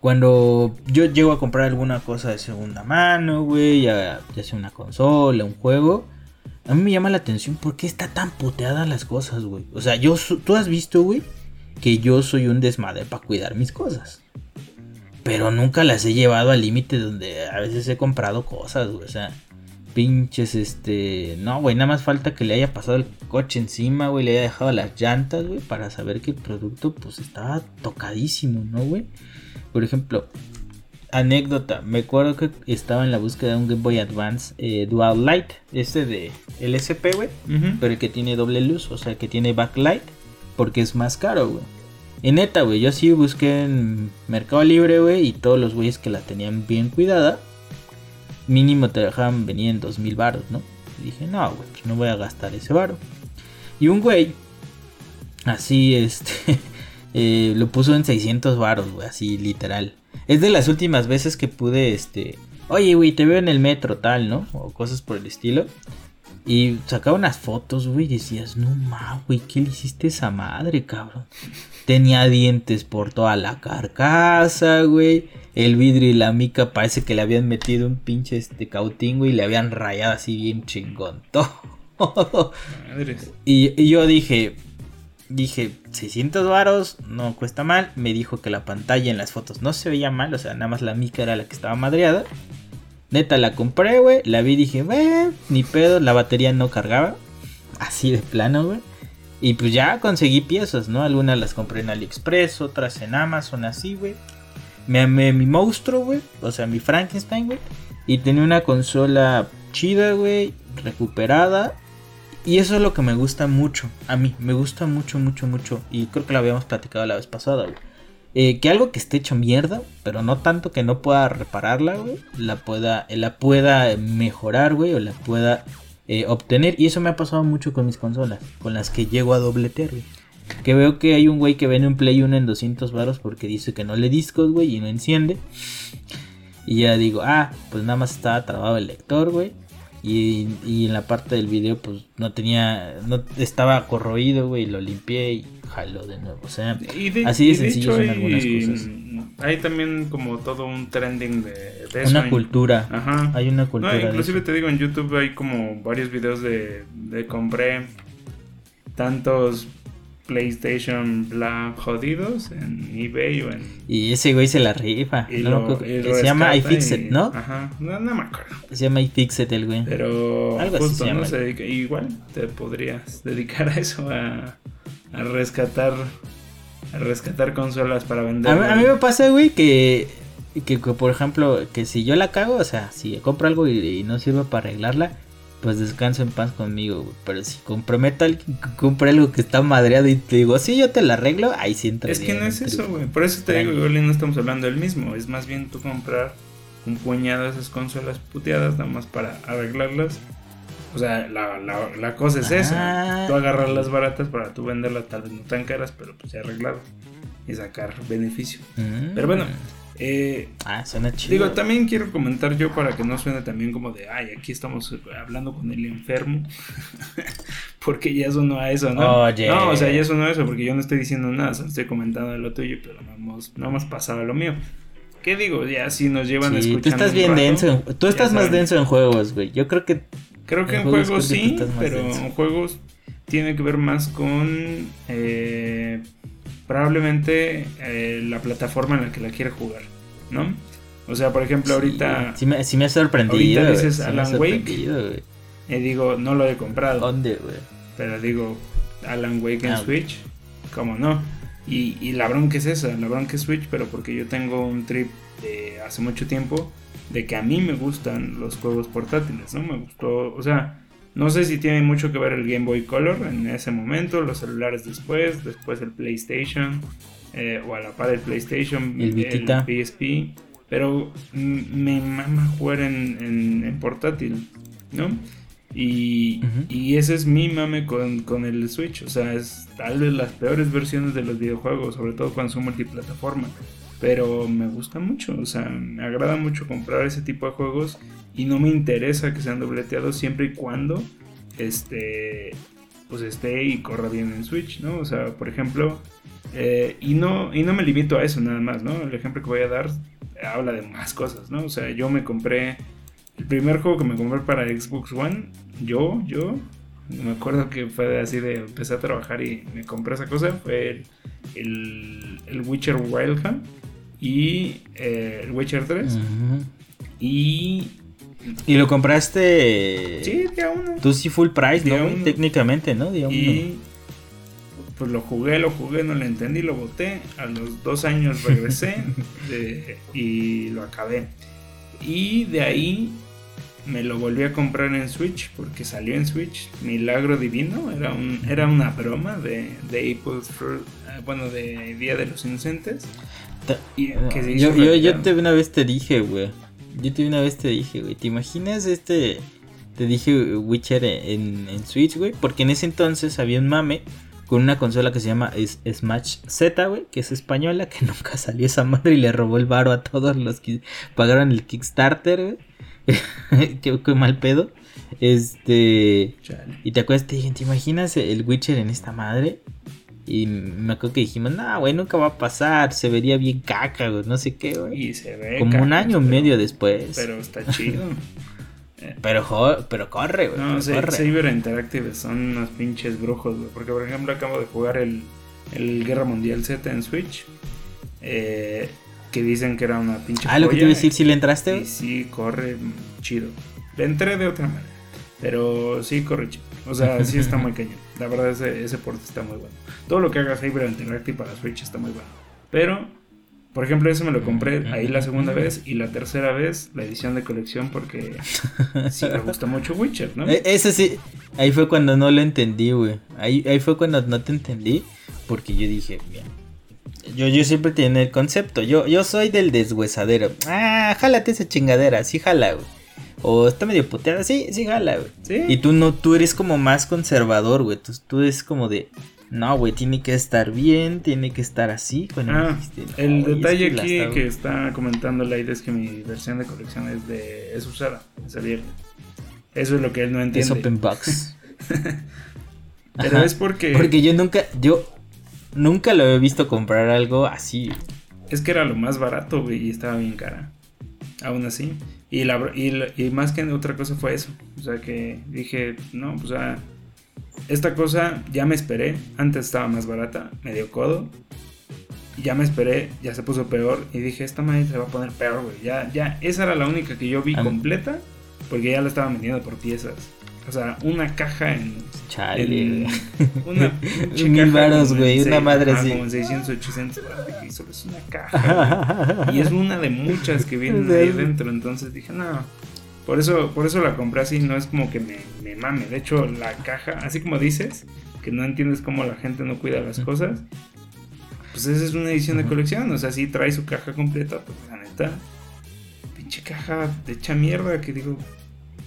Cuando yo llego a comprar alguna cosa de segunda mano, güey, ya, ya sea una consola, un juego, a mí me llama la atención por qué está tan puteada las cosas, güey. O sea, yo, tú has visto, güey, que yo soy un desmadre para cuidar mis cosas. Pero nunca las he llevado al límite donde a veces he comprado cosas, güey. O sea, pinches, este... No, güey, nada más falta que le haya pasado el coche encima, güey, le haya dejado las llantas, güey, para saber que el producto, pues, estaba tocadísimo, ¿no, güey? Por ejemplo, anécdota, me acuerdo que estaba en la búsqueda de un Game Boy Advance eh, Dual Light, este de LSP, güey, pero el que tiene doble luz, o sea, que tiene backlight, porque es más caro, güey. Y neta, güey, yo sí busqué en Mercado Libre, güey, y todos los güeyes que la tenían bien cuidada, mínimo te dejaban venir en 2000 baros, ¿no? Y dije, no, güey, pues no voy a gastar ese baro. Y un güey, así, este, [laughs] Eh, lo puso en 600 varos, güey, así literal. Es de las últimas veces que pude, este, oye, güey, te veo en el metro, tal, ¿no? O cosas por el estilo. Y sacaba unas fotos, güey, y decías, no mames, güey, ¿qué le hiciste a esa madre, cabrón? Tenía dientes por toda la carcasa, güey. El vidrio y la mica parece que le habían metido un pinche este cautín, y le habían rayado así bien chingón todo. y, y yo dije, dije 600 varos, no cuesta mal. Me dijo que la pantalla en las fotos no se veía mal, o sea, nada más la mica era la que estaba madreada. Neta la compré, güey, la vi y dije, güey, ni pedo, la batería no cargaba. Así de plano, güey. Y pues ya conseguí piezas, ¿no? Algunas las compré en AliExpress, otras en Amazon, así, güey. Me amé mi monstruo, güey. O sea, mi Frankenstein, güey. Y tenía una consola chida, güey. Recuperada. Y eso es lo que me gusta mucho. A mí, me gusta mucho, mucho, mucho. Y creo que lo habíamos platicado la vez pasada, güey. Eh, que algo que esté hecho mierda, pero no tanto que no pueda repararla, güey. La pueda, la pueda mejorar, güey. O la pueda eh, obtener. Y eso me ha pasado mucho con mis consolas. Con las que llego a dobletear, güey. Que veo que hay un güey que vende un Play 1 en 200 baros porque dice que no le discos, güey, y no enciende. Y ya digo, ah, pues nada más estaba trabado el lector, güey. Y, en la parte del video, pues no tenía, no estaba corroído, güey, lo limpié y jaló de nuevo. O sea, así de sencillo son algunas cosas. Hay también como todo un trending de, Una cultura. Ajá. Hay una cultura. No, inclusive te digo, en YouTube hay como varios videos de, de compré tantos PlayStation bla jodidos en eBay o en. Y ese güey se la rifa. se llama iFixit, ¿no? Ajá, no, me acuerdo. Se llama iFixit el güey. Pero Algo justo así no se dedica. Igual te podrías dedicar a eso, a, a rescatar. A rescatar consolas para vender. A, mí me pasa, güey, que, que, por ejemplo, que si yo la cago, o sea, si compro algo y no sirve para arreglarla pues descanso en paz conmigo, güey. Pero si comprometo a alguien que compre algo que está madreado y te digo, sí, yo te lo arreglo, ahí sí entra. Es que no es eso, güey. Por eso te digo, igual no estamos hablando del mismo. Es más bien tú comprar un puñado de esas consolas puteadas nada más para arreglarlas. O sea, la, la, cosa es esa. Ah. Tú agarras las baratas para tú venderlas tal vez no tan caras, pero pues ya arreglado. Y sacar beneficio. Mm. Pero bueno, eh, ah, suena chido. Digo, también quiero comentar yo para que no suene también como de, ay, aquí estamos hablando con el enfermo. [laughs] porque ya sonó a eso, ¿no? No, o sea, ya sonó a eso porque yo no estoy diciendo nada, solo estoy comentando lo tuyo, pero no hemos, no hemos pasado a lo mío. ¿Qué digo? Ya si nos llevan a escuchar. Tú estás bien denso. Tú estás más denso en juegos, güey. Yo creo que. Creo que en, juegos, sí, pero en juegos tiene que ver más con. Eh, probablemente eh, la plataforma en la que la quiere jugar, ¿no? O sea, por ejemplo, ahorita. Sí, me, sí me ha sorprendido. Ahorita dices Alan Wake. Y digo, no lo he comprado. ¿Dónde, güey? Pero digo, Alan Wake en ah, Switch, ¿cómo no? Y, y la bronca es esa, la bronca es Switch, pero porque yo tengo un trip de hace mucho tiempo de que a mí me gustan los juegos portátiles, ¿no? Me gustó, o sea, no sé si tiene mucho que ver el Game Boy Color en ese momento, los celulares después, después el PlayStation, eh, o a la par del PlayStation, el, PSP, pero me mama jugar en, portátil, ¿no? Y, y, ese es mi mame con, con, el Switch, o sea, es tal vez las peores versiones de los videojuegos, sobre todo cuando son multiplataforma pero me gusta mucho, o sea, me agrada mucho comprar ese tipo de juegos y no me interesa que sean dobleteados siempre y cuando este, pues esté y corra bien en Switch, ¿no? O sea, por ejemplo, eh, y, no, y no me limito a eso nada más, ¿no? El ejemplo que voy a dar habla de más cosas, ¿no? O sea, yo me compré, el primer juego que me compré para Xbox One, yo, yo, me acuerdo que fue así de empecé a trabajar y me compré esa cosa, fue el, el, Witcher Wild Hunt y eh, el Witcher 3. Y y lo compraste. Sí, día uno. Tú sí full price, ¿no? Técnicamente, ¿no? Día y pues lo jugué, lo jugué, no lo entendí, lo boté. A los dos años regresé [laughs] y lo acabé. Y de ahí me lo volví a comprar en Switch porque salió en Switch. Milagro Divino, era, un, era una broma de, de Apple eh, bueno, de Día de los Inocentes. yo, yo, yo te, una vez te dije, güey yo te una vez te dije, güey, ¿te imaginas este? Te dije Witcher en, en Switch, güey, porque en ese entonces había un mame con una consola que se llama Smash Z, güey, que es española, que [laughs] nunca salió esa madre y le robó el varo a todos los que pagaron el Kickstarter, güey. [laughs] qué, mal pedo. Este. Y te acuerdas, te dije, ¿te imaginas el Witcher en esta madre? Y me acuerdo que dijimos, no, güey, nunca va a pasar, se vería bien caca, güey, no sé qué, güey. Y se ve. Como un año y medio después. Pero está chido. [laughs] pero, pero corre, güey. No, corre. Cyber Interactive son unos pinches brujos, güey. Porque, por ejemplo, acabo de jugar el, el Guerra Mundial Z en Switch. Eh, que dicen que era una pinche. Ah, lo que te iba a decir, si le entraste. Y sí, corre chido. Le entré de otra manera. Pero sí, corre chido. O sea, sí está [laughs] muy cañón. La verdad, ese, ese port está muy bueno. Todo lo que haga Cyber Interactive para Switch está muy bueno. Pero, por ejemplo, ese me lo compré ahí la segunda vez y la tercera vez la edición de colección porque [laughs] sí me gusta mucho Witcher, ¿no? E, ese sí, ahí fue cuando no lo entendí, güey. Ahí, ahí fue cuando no te entendí porque yo dije, bien. Yo, yo siempre tenía el concepto. Yo, yo soy del deshuesadero. Ah, jálate esa chingadera. Sí, jala, güey. O está medio puteada, sí, sí, jala, güey. ¿Sí? Y tú no, tú eres como más conservador, güey. Tú, tú eres como de, no, güey, tiene que estar bien, tiene que estar así. ah, el detalle aquí que está comentando Laida es que mi versión de colección es de es usada, es abierta. Eso es lo que él no entiende. Es open box. [laughs] Pero es porque porque yo nunca yo nunca lo he visto comprar algo así. Es que era lo más barato, güey, y estaba bien cara. Aún así. Y, la, y, más que otra cosa fue eso. O sea que dije, no, pues sea, esta cosa ya me esperé. Antes estaba más barata, medio codo. Ya me esperé, ya se puso peor. Y dije, esta madre se va a poner peor, güey. Ya, ya, esa era la única que yo vi completa. Porque ya la estaban vendiendo por piezas. O sea, una caja en. Chale. [laughs] una [laughs] Mil varos, güey. Una madre así. Como en 600, 800 Y solo es una caja. y es una de muchas que vienen ahí [laughs] dentro. Entonces dije, no. Por eso, por eso la compré así. No es como que me, me mame. De hecho, la caja, así como dices, que no entiendes cómo la gente no cuida las cosas. Pues esa es una edición de colección. O sea, sí trae su caja completa. Pues la neta. Pinche caja de hecha mierda que digo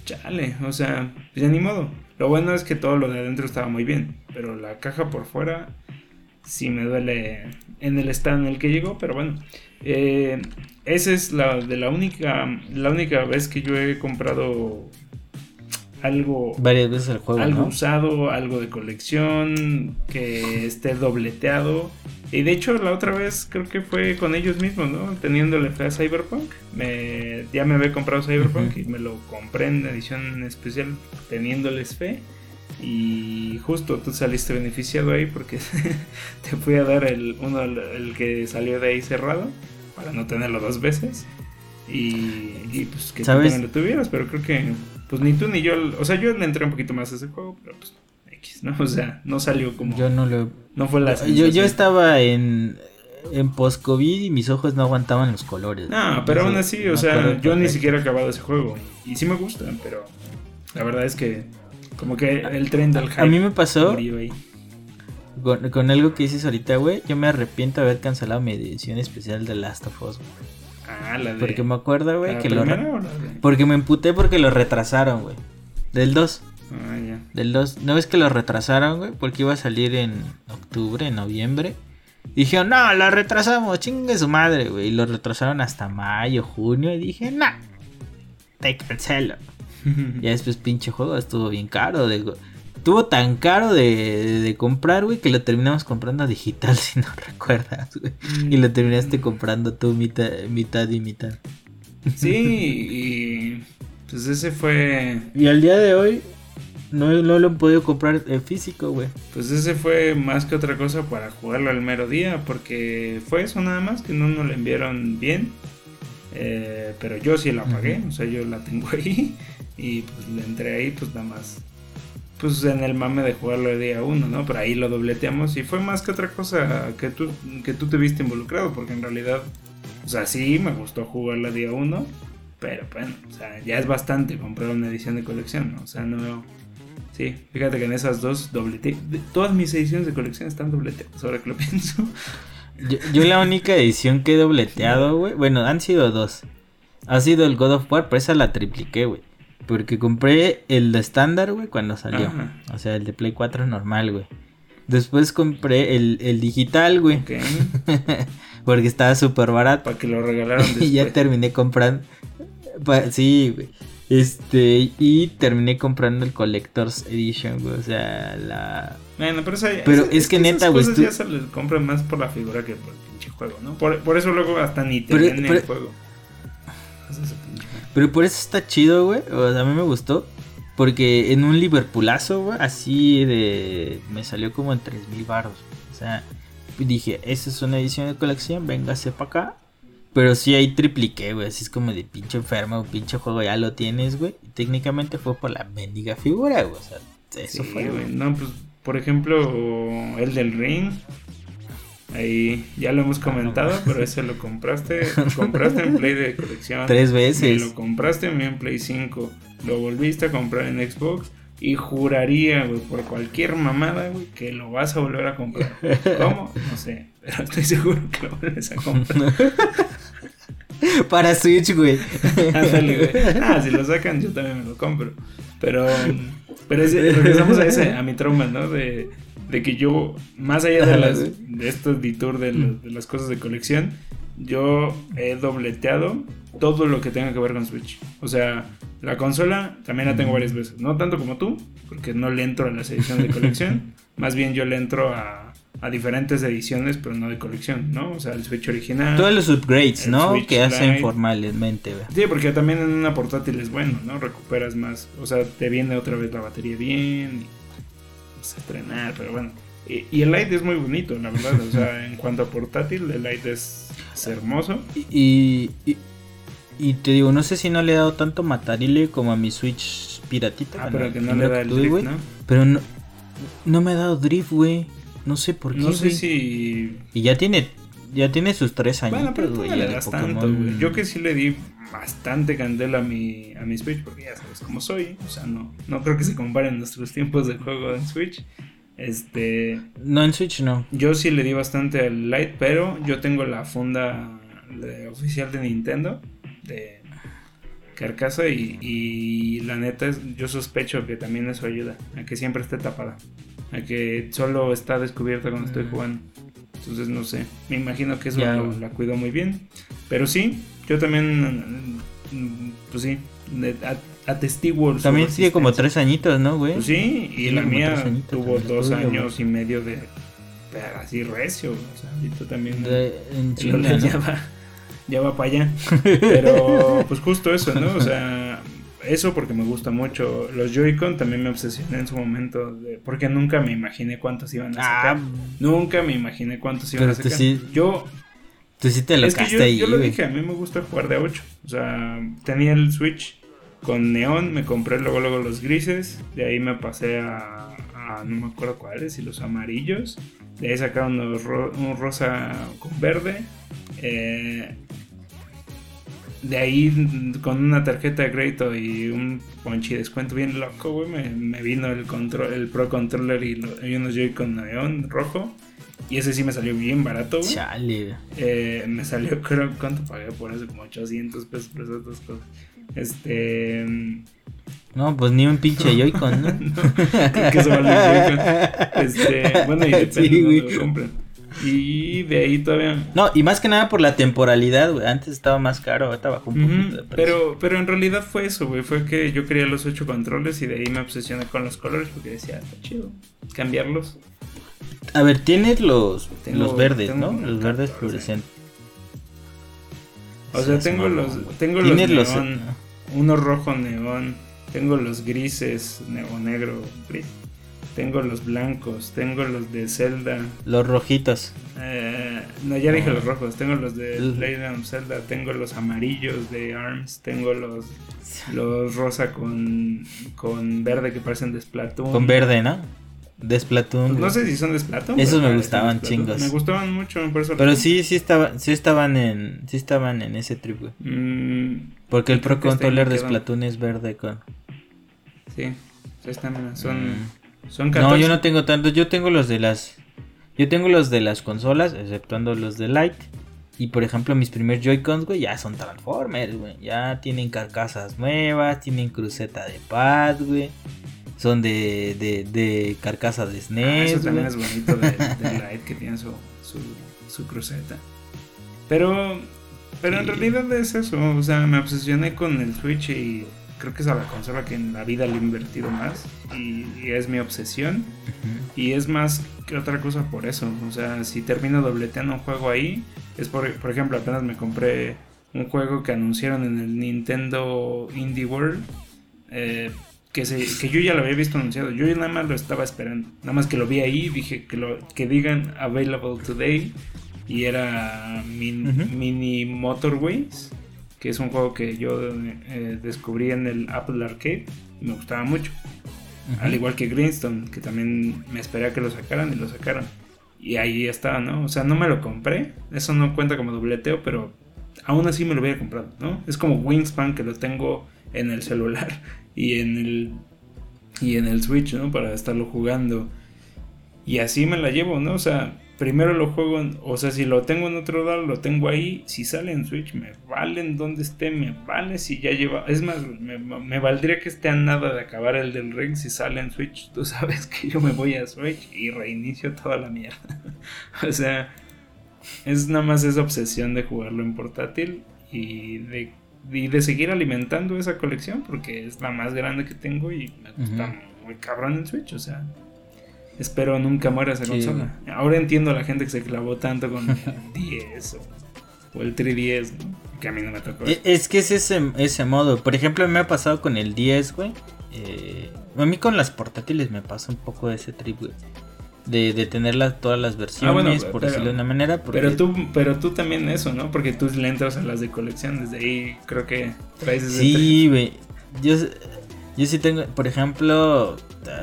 chale, o sea, pues ya ni modo. Lo bueno es que todo lo de adentro estaba muy bien, pero la caja por fuera sí me duele en el estado en el que llegó, pero bueno. Eh, esa es la de la única la única vez que yo he comprado algo varias veces el juego, algo usado, algo de colección que esté dobleteado y de hecho, la otra vez creo que fue con ellos mismos, ¿no? Teniéndole fe a Cyberpunk. Me, ya me había comprado Cyberpunk y me lo compré en edición especial teniéndoles fe. Y justo tú saliste beneficiado ahí porque [laughs] te fui a dar el uno el que salió de ahí cerrado para no tenerlo dos veces. Y, pues que tú también lo tuvieras, pero creo que pues ni tú ni yo, o sea, yo le entré un poquito más a ese juego, pero pues ¿no? [laughs] O sea, no salió como. Yo no lo. No fue la. Yo, yo estaba en. En post-COVID y mis ojos no aguantaban los colores. No, pero aún así, o sea, yo ni siquiera he acabado ese juego. Y sí me gustan, pero la verdad es que como que el tren del hype. A mí me pasó con, algo que dices ahorita, güey. Yo me arrepiento de haber cancelado mi edición especial de Last of Us. Ah, la de... Porque me acuerdo, güey, que lo... Porque me emputé porque lo retrasaron, güey. Del 2. Ah, ya. Del 2. ¿No ves que lo retrasaron, güey? Porque iba a salir en octubre, en noviembre. Y dijeron, no, lo retrasamos, chingue su madre, güey. Y lo retrasaron hasta mayo, junio. Y dije, no, te cancelo. [laughs] ya después pinche juego estuvo bien caro. De, estuvo tan caro de, de comprar, güey, que lo terminamos comprando digital, [laughs] si no recuerdas, güey. Y lo terminaste comprando tú mitad, mitad y mitad. Sí, [laughs] y pues ese fue... Y al día de hoy no, no lo he podido comprar en físico, güey. Pues ese fue más que otra cosa para jugarlo al mero día, porque fue eso nada más, que no nos lo enviaron bien. Eh, pero yo sí la pagué, o sea, yo la tengo [laughs] ahí y pues le entré ahí, pues nada más. Pues en el mame de jugarlo el día uno, ¿no? Pero ahí lo dobleteamos y fue más que otra cosa que tú, que tú te viste involucrado, porque en realidad, o sea, sí me gustó jugarlo el día uno, pero bueno, o sea, ya es bastante comprar una edición de colección, ¿no? O sea, no Sí, fíjate que en esas dos doblete. Todas mis ediciones de colección están dobleteadas, ahora que lo [laughs] pienso. Yo, la única edición que he dobleteado, güey. Bueno, han sido dos. Ha sido el God of War, pero esa la tripliqué, güey. Porque compré el de estándar, güey, cuando salió. O sea, el de Play 4 normal, güey. Después compré el, el digital, güey. [laughs] Porque estaba súper barato. Para que lo regalaron después. [laughs] y ya terminé comprando. Sí, güey. Este, y terminé comprando el Collector's Edition, güey. O sea, la. Bueno, pero, esa, pero es, que, neta, güey. ya se les compra más por la figura que por el pinche juego, ¿no? Por, por eso luego hasta ni te pero, el juego. Pero por eso está chido, güey. O sea, a mí me gustó. Porque en un Liverpoolazo, güey, así de. Me salió como en 3000 baros. O sea, dije, esa es una edición de colección, véngase para acá. Pero sí hay tripliqué, güey. Así es como de pinche enfermo, pinche juego ya lo tienes, güey. Y técnicamente fue por la mendiga figura, güey. O sea, eso fue, güey. No, pues, por ejemplo, el del ring. Ahí ya lo hemos comentado, pero ese lo compraste. Lo compraste en Play de colección. Tres veces. lo compraste en Play 5. Lo volviste a comprar en Xbox. Y juraría, güey, por cualquier mamada, güey, que lo vas a volver a comprar. [laughs] ¿Cómo? No sé, pero estoy seguro que lo vuelves a comprar. [laughs] Para Switch, [laughs] güey. Ah, si lo sacan, yo también me lo compro. Pero, pero regresamos a ese, a mi trauma, ¿no? De, de que yo, más allá de, las, [laughs] de detour de, de las cosas de colección, yo he dobleteado todo lo que tenga que ver con Switch. O sea, la consola también la tengo varias veces. No tanto como tú, porque no le entro a las ediciones de colección. [laughs] Más bien yo le entro a, a, diferentes ediciones, pero no de colección, ¿no? O sea, el Switch original. Todos los upgrades, ¿no? que hacen formalmente. Sí, porque también en una portátil es bueno, ¿no? Recuperas más. O sea, te viene otra vez la batería bien. Y, pues, estrenar, pero bueno. Y, el Lite es muy bonito, la verdad. O sea, [laughs] en cuanto a portátil, el Lite es, hermoso. y, y te digo, no sé si no le he dado tanto matarile como a mi Switch piratita. Ah, pero que no le da el drift, ¿no? Pero no, no me ha dado drift, güey. No sé por qué. No sé si. Y ya tiene. Ya tiene sus tres años. Bueno, pero güey, le das tanto, güey. Yo que sí le di bastante candela a mi, a mi Switch, porque ya sabes cómo soy. O sea, no, no creo que se comparen nuestros tiempos de juego en Switch. Este. No, en Switch no. Yo sí le di bastante al Lite, pero yo tengo la funda oficial de Nintendo de carcasa y, la neta es, yo sospecho que también eso ayuda a que siempre esté tapada, a que solo está descubierta cuando estoy mm. jugando. Entonces no sé, me imagino que eso la cuidó muy bien. Pero sí, yo también, pues sí, atestiguo. También sigue como tres añitos, ¿no, güey? Pues sí, y la mía tuvo dos años y medio de así recio. O sea, ahorita también. en ya va para allá. [laughs] Pero pues justo eso, ¿no? O sea, eso porque me gusta mucho. Los Joy-Con también me obsesioné en su momento. De, porque nunca me imaginé cuántos iban a sacar. Ah, nunca me imaginé cuántos iban a sacar. yo. Tú sí te lo es que yo, yo lo dije, a mí me gusta jugar de 8. O sea, tenía el Switch con neón, me compré luego luego los grises, de ahí me pasé a, a no me acuerdo cuáles, y los amarillos, de ahí sacaron un rosa con verde, eh, de ahí con una tarjeta de crédito y un ponchi descuento bien loco, güey, me, vino el control, el Pro Controller y, unos Joy-Con neón rojo. Y ese sí me salió bien barato, güey. Chale. Eh, me salió, [laughs] creo, ¿cuánto pagué por eso? Como 800 pesos por esas dos cosas. Este. No, pues ni un pinche [laughs] Joy-Con, ¿no? no [laughs] creo que eso vale Joy-Con. Este, bueno, y depende sí, de lo compren. Y de ahí todavía. No, y más que nada por la temporalidad, güey. Antes estaba más caro, ahorita bajó un poquito de precio. Pero, pero en realidad fue eso, güey. Fue que yo quería los ocho controles y de ahí me obsesioné con los colores porque decía, está chido, cambiarlos. A ver, tienes los, los verdes, ¿no? Los verdes fluorescentes. O sea, tengo los, tengo los neón, uno rojo neón, tengo los grises, neón negro, gris. Tengo los blancos, tengo los de Zelda. Los rojitos. Eh, no, ya dije los rojos. Tengo los de Legend of Zelda. Tengo los amarillos de ARMS. Tengo los, los rosa con, con verde que parecen de Splatoon. Con verde, ¿no? De Splatoon. Pues no sé si son de Splatoon. Esos me gustaban chingos. Me gustaban mucho, por eso Pero sí, sí, estaba, sí estaban en sí estaban en ese trip, güey. Mm, Porque el Pro Controller de Splatoon es verde con... Sí, están, son... Mm. No, yo no tengo tantos. Yo tengo los de las. Yo tengo los de las consolas, exceptuando los de Light. Y por ejemplo, mis primeros Joy-Cons, güey, ya son Transformers, güey. Ya tienen carcasas nuevas, tienen cruceta de pad, güey. Son de, de, de carcasa de SNES. Ah, eso también es bonito de, [laughs] Light, que tiene su, su, cruceta. Pero, pero en realidad es eso. O sea, me obsesioné con el Switch y creo que es a la consola que en la vida le he invertido más y, es mi obsesión. Y es más que otra cosa por eso. O sea si termino dobleteando un juego ahí es por, por ejemplo apenas me compré un juego que anunciaron en el Nintendo Indie World eh, que, se, que yo ya lo había visto anunciado. Yo nada más lo estaba esperando. Nada más que lo vi ahí dije que lo que digan available today y era mini motorways que es un juego que yo eh, descubrí en el Apple Arcade y me gustaba mucho. Al igual que Greenstone, que también me esperé a que lo sacaran y lo sacaron. Y ahí está, ¿no? O sea, no me lo compré, eso no cuenta como dobleteo, pero aún así me lo hubiera comprado, ¿no? Es como Wingspan que lo tengo en el celular [laughs] y en el y en el Switch, ¿no? Para estarlo jugando. Y así me la llevo, ¿no? O sea, primero lo juego, o sea, si lo tengo en otro lado, lo tengo ahí. Si sale en Switch, me vale en donde esté, me vale si ya lleva. Es más, me, valdría que esté a nada de acabar el del Ring si sale en Switch. Tú sabes que yo me voy a Switch y reinicio toda la mierda. [laughs] o sea, es nada más esa obsesión de jugarlo en portátil y de, de seguir alimentando esa colección porque es la más grande que tengo y me gusta muy cabrón en Switch, o sea. Espero nunca muera esa consola. Ahora entiendo a la gente que se clavó tanto con [laughs] el 10 o, el 3DS, que a mí no me tocó. E, es, que es ese, ese modo. Por ejemplo, me ha pasado con el 10, güey. Eh, a mí con las portátiles me pasa un poco ese trip, güey. De, de tener todas las versiones, por decirlo de una manera. Pero, tú, pero tú también eso, ¿no? Porque tú le entras a las de colección, desde ahí creo que traes ese Sí, güey. Yo, yo sí tengo, por ejemplo,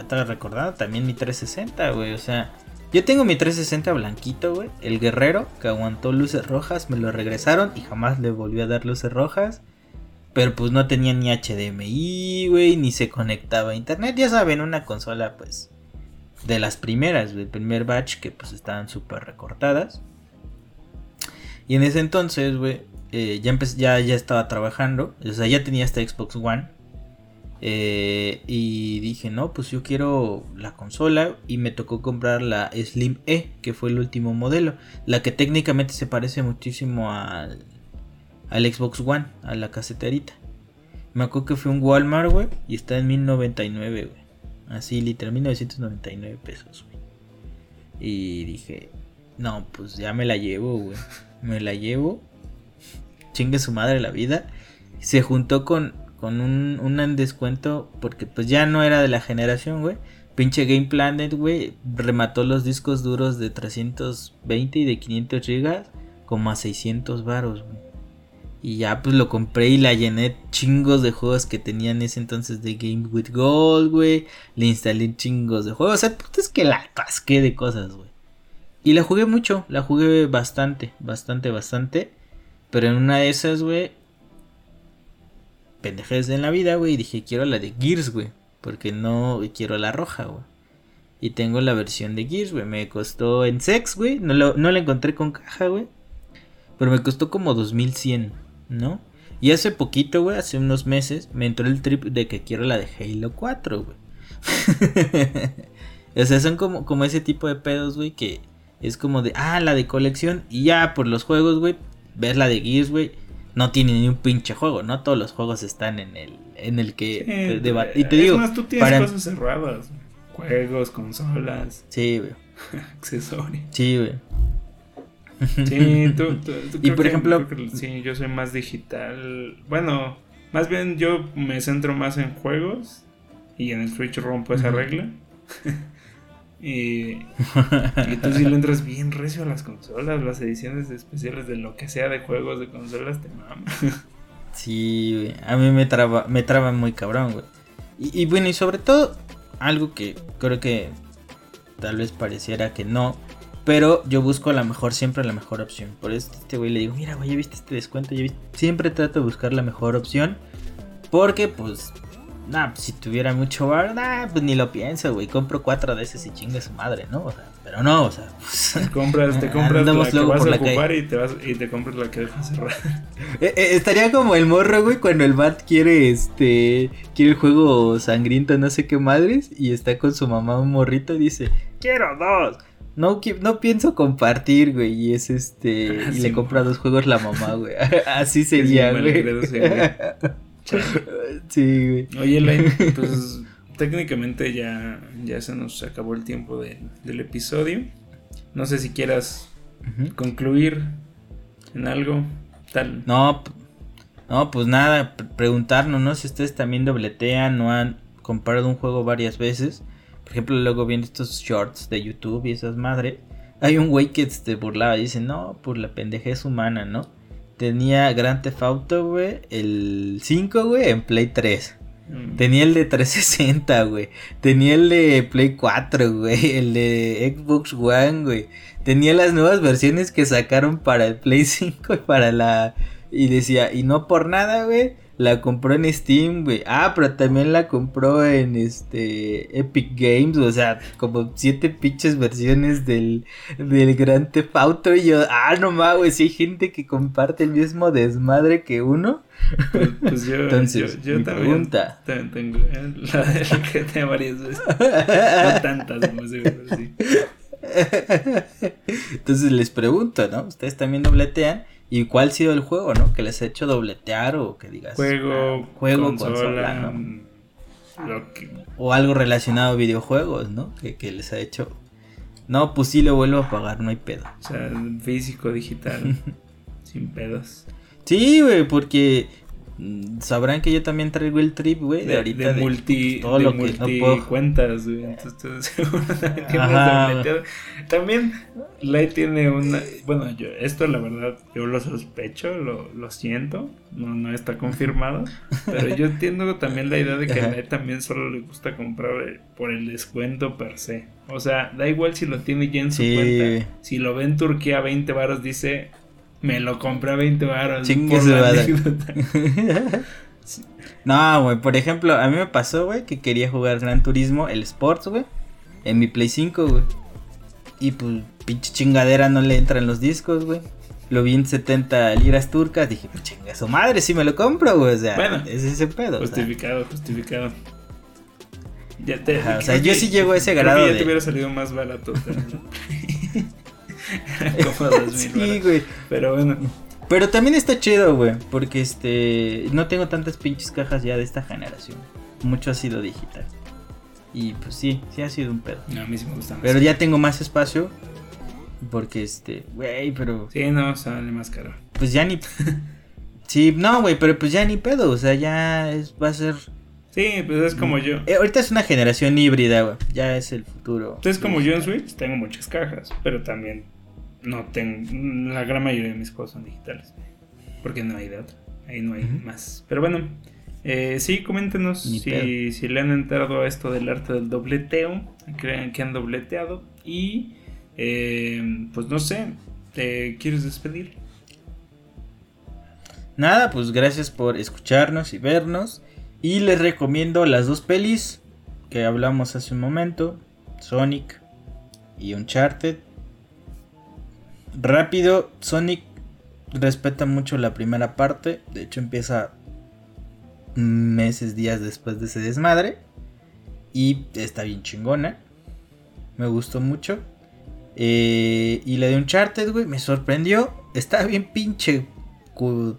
te recordado también mi 360, güey. O sea, yo tengo mi 360 blanquito, güey. El guerrero que aguantó luces rojas, me lo regresaron y jamás le volvió a dar luces rojas. Pero pues no tenía ni HDMI, güey, ni se conectaba a internet. Ya saben, una consola, pues, de las primeras, del primer batch que pues estaban súper recortadas. Y en ese entonces, güey, eh, ya, ya, ya estaba trabajando. O sea, ya tenía esta Xbox One. Eh, y dije, no, pues yo quiero la consola y me tocó comprar la Slim E, que fue el último modelo. La que técnicamente se parece muchísimo al, al Xbox One, a la caseterita. Me acuerdo que fue un Walmart, güey, y está en 1099, güey. Así, literal, 1999 pesos, güey. Y dije, no, pues ya me la llevo, güey. Me la llevo. Chingue su madre la vida. Se juntó con con un, un descuento porque pues ya no era de la generación, güey. Pinche Game Planet, güey, remató los discos duros de 320 y de 500 gigas como a 600 varos, güey. Y ya pues lo compré y la llené chingos de juegos que tenía en ese entonces de Game with Gold, güey. Le instalé chingos de juegos. O sea, es que la casqué de cosas, güey. Y la jugué mucho, la jugué bastante, bastante, bastante. Pero en una de esas, güey, pendejes en la vida, güey, y dije, quiero la de Gears, güey, porque no quiero la roja, güey. Y tengo la versión de Gears, güey, me costó en sex, güey, no, no la encontré con caja, güey, pero me costó como 2100, ¿no? Y hace poquito, güey, hace unos meses, me entró el trip de que quiero la de Halo 4, güey. [laughs] o sea, son como, como ese tipo de pedos, güey, que Es como de, ah, la de colección. Y ya por los juegos, güey, ves la de Gears, güey. No tiene ni un pinche juego, ¿no? Todos los juegos están en el, en el que sí, Y te digo, más, tú tienes cosas cerradas. Juegos, consolas. Sí, güey. [laughs] Accesorios. Sí, güey. Sí, [laughs] tú, y por ejemplo, sí, yo soy más digital. Bueno, más bien yo me centro más en juegos y en el Switch rompo esa regla. [laughs] y, y tú si le entras bien recio a las consolas, las ediciones especiales de lo que sea de juegos de consolas te maman. sí, a mí me traba, me traba muy cabrón, güey. Y, bueno, y sobre todo, algo que creo que tal vez pareciera que no, pero yo busco la mejor, siempre la mejor opción. Por eso este güey le digo, mira, güey, ya viste este descuento. Siempre trato de buscar la mejor opción. Porque, pues, nah, pues, si tuviera mucho bar, nah, pues ni lo pienso, güey. Compro cuatro de esas y chingue su madre, ¿no? O sea, pero no, o sea, pues, [laughs] te compras, te compras la que vas a ocupar y te, vas, y te compras la que dejas cerrar. Eh, eh, estaría como el morro, güey, cuando el bat quiere, este, quiere el juego sangriento, no sé qué madres, y está con su mamá un morrito y dice, quiero dos. No, no pienso compartir, güey. Y es este. [laughs] y le compra dos juegos la mamá, güey. [laughs] Así sería, güey. [laughs] sí, güey. Oye, Elaine, [laughs] pues técnicamente ya, ya se nos acabó el tiempo del episodio. No sé si quieras concluir en algo tal. No, no, pues nada, preguntarnos, ¿no? Si ustedes también dobletean o han comprado un juego varias veces por ejemplo, luego viendo estos shorts de YouTube y esas madres. Hay un güey que te burlaba y dice, no, por la pendejez humana, ¿no? Tenía Grand Theft Auto, güey, el 5, güey, en Play 3. Mm. Tenía el de 360, güey. Tenía el de Play 4, güey. El de Xbox One, güey. Tenía las nuevas versiones que sacaron para el Play [laughs] 5 y para la... Y decía, y no por nada, güey la compró en Steam, güey. Ah, pero también la compró en este Epic Games, o sea, como siete pinches versiones del, del Grand Theft Auto. Y yo, ah, no mames, güey, si hay gente que comparte el mismo desmadre que uno. Pues, pues yo, Entonces, yo, yo también, pregunta. También tengo eh, la, que [laughs] tengo varias veces. No tantas, como se sí. [laughs] Entonces les pregunto, ¿no? Ustedes también dobletean. ¿Y cuál ha sido el juego, no? Que les ha hecho dobletear o que digas. Juego, ah, juego, consola, mm, O algo relacionado a videojuegos, ¿no? Que, que, les ha hecho. No, pues sí lo vuelvo a pagar, no hay pedo. O sea, físico, digital. [laughs] sin pedos. Sí, güey, porque sabrán que yo también traigo el trip, güey, de, ahorita. De, multi, todo lo multi que no puedo... cuentas, güey. Entonces, también También Light tiene una. Bueno, yo, esto la verdad, yo lo sospecho, lo, lo siento. No, no está confirmado. pero yo entiendo también la idea de que a Light también solo le gusta comprar por el descuento per se. O sea, da igual si lo tiene ya en su cuenta. Si lo ve en Turquía a 20 baros, dice me lo compré a 20 baros. [laughs] No, güey, por ejemplo, a mí me pasó, güey, que quería jugar Gran Turismo, el Sports, güey, en mi Play 5, güey. Y pues, pinche chingadera no le entran los discos, güey. Lo vi en 70 liras turcas, dije, pues chinga su madre, si me lo compro, güey. O sea, bueno, es ese pedo. Justificado, justificado. Ya te, o sea, yo sí llego a ese grado. ya te hubiera salido más barato. [laughs] [laughs] sí, güey. Pero bueno. Pero también está chido, güey. Porque este. No tengo tantas pinches cajas ya de esta generación. Mucho ha sido digital. Y pues sí, sí ha sido un pedo. No, a mí sí me gusta Pero ya tengo más espacio. Porque este. Güey, pero. Sí, no, sale más caro. Pues ya ni. [laughs] sí, no, güey, pero pues ya ni pedo. O sea, ya es, va a ser. Sí, pues es como yo. Eh, ahorita es una generación híbrida, güey. Ya es el futuro. Entonces, como yo en Switch, tengo muchas cajas. Pero también no tengo. La gran mayoría de mis juegos son digitales. Porque no hay de otra. Ahí no hay más. Pero bueno, eh, sí, coméntenos si, si, le han entrado a esto del arte del dobleteo. Crean que han dobleteado. Y eh, pues no sé, ¿te quieres despedir? Nada, pues gracias por escucharnos y vernos. Y les recomiendo las dos pelis que hablamos hace un momento: Sonic y Uncharted. Rápido, Sonic respeta mucho la primera parte. De hecho, empieza meses, días después de ese desmadre. Y está bien chingona. Me gustó mucho. Eh, y la de Uncharted, güey, me sorprendió. Está bien pinche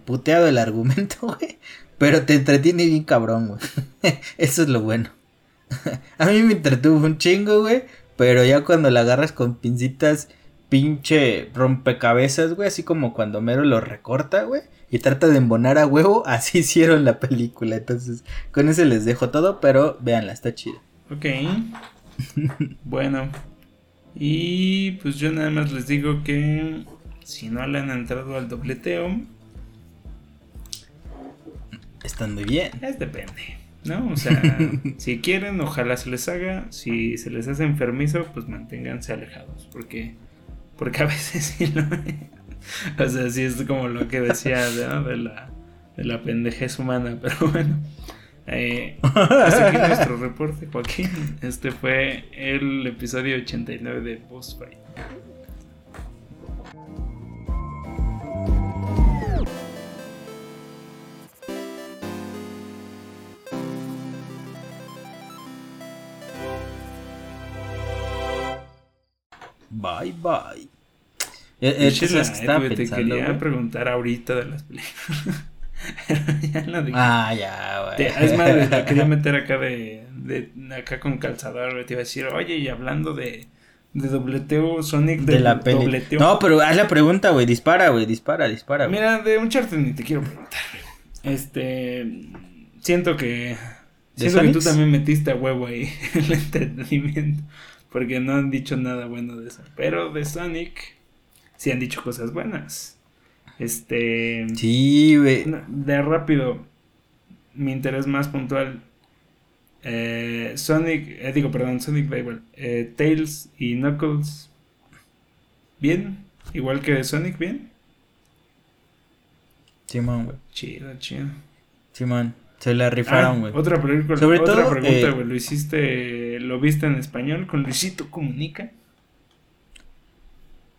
puteado el argumento, [laughs] güey. Pero te entretiene bien cabrón, güey. [laughs] Eso es lo bueno. [laughs] A mí me entretuvo un chingo, güey. Pero ya cuando la agarras con pincitas, pinche rompecabezas, güey. Así como cuando Mero lo recorta, güey. Y trata de embonar a huevo. [laughs] Así hicieron la película. Entonces, con eso les dejo todo. Pero véanla, está chida. Ok. bueno. Y pues yo nada más les digo que si no le han entrado al dobleteo, están muy bien. Es depende, ¿no? O sea, [laughs] si quieren, ojalá se les haga. Si se les hace enfermizo, pues manténganse alejados. Porque, porque a veces [laughs] sí lo. o sea, sí es como lo que decía de, la, de la pendejez humana, [laughs] pero bueno. Eh, hasta nuestro reporte, Joaquín. Este fue el episodio 89 de Boss Fight. Bye bye. Eh, eh, te quería preguntar ahorita de las películas. [laughs] ya lo dije. Ah, ya, güey. Es más, te [laughs] quería meter acá de, de acá con calzador, Te iba a decir, oye, y hablando de, de dobleteo Sonic de, la peli. No, pero haz la pregunta, güey. Dispara, güey. Dispara, dispara. Mira, de un charter ni te quiero preguntar. Este. Siento que. Siento que tú también metiste a huevo ahí [laughs] el entretenimiento. Porque no han dicho nada bueno de eso. Pero de Sonic sí han dicho cosas buenas. Este. Sí, güey. De rápido. Mi interés más puntual. Eh, Sonic. Eh, digo, perdón, Sonic da Eh, Tails y Knuckles. Bien. Igual que de Sonic, bien. Simón, güey. Chido, chido. Simón. Se la rifaron, ah, güey. otra, Sobre otra pregunta, eh, güey. ¿Lo hiciste, lo viste en español con Luisito Comunica?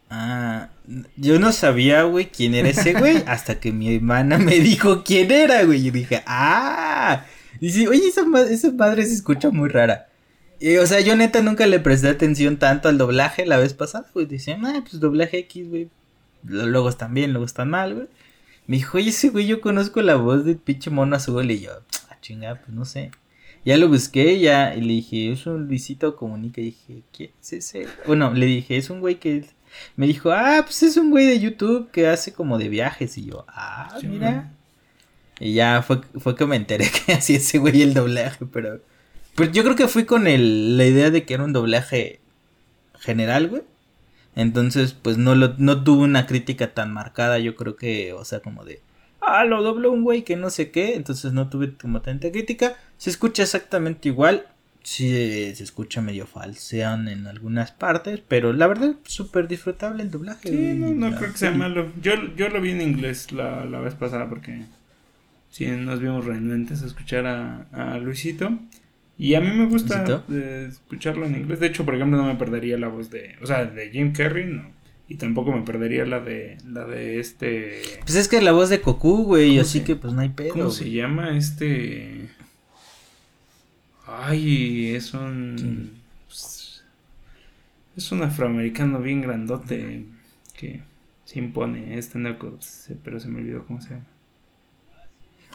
Ah, yo no sabía, güey, quién era ese güey, [laughs] hasta que mi hermana me dijo quién era, güey. Y dije, ah. Dice, oye, esa, esa madre se escucha muy rara. Y, o sea, yo neta nunca le presté atención tanto al doblaje la vez pasada, güey. Dice, ah, pues doblaje X, güey. Luego están bien, luego están mal, güey. Me dijo, oye, ese güey, yo conozco la voz de pinche mono azul. Y yo, ah, chinga, pues no sé. Ya lo busqué ya y le dije, es un Luisito Comunica. Y dije, ¿quién es ese? Bueno, le dije, es un güey que. Me dijo, ah, pues es un güey de YouTube que hace como de viajes. Y yo, ah, mira. Y ya fue, fue que me enteré [laughs] que hacía ese güey el doblaje, pero. Pues yo creo que fui con el, la idea de que era un doblaje general, güey. Entonces, pues no, lo, no tuvo una crítica tan marcada, yo creo que, o sea, como de, ah, lo dobló un güey que no sé qué, entonces no tuve como tanta crítica. Se escucha exactamente igual, sí se escucha medio falsean en algunas partes, pero la verdad, súper disfrutable el doblaje. Sí, no, creo que sea malo. Yo, yo lo vi en inglés la, la vez pasada porque sí nos vimos renuentes a escuchar a, a Luisito. Y a mí me gusta escucharlo en inglés. De hecho, por ejemplo, no me perdería la voz de. O sea, de Jim Carrey, no. Y tampoco me perdería la de. La de este. Pues es que la voz de Goku, güey. Así que pues no hay pedo. ¿Cómo se llama este.? Ay, es un. Pues, es un afroamericano bien grandote. Que se impone. Este no, pero se me olvidó cómo se llama.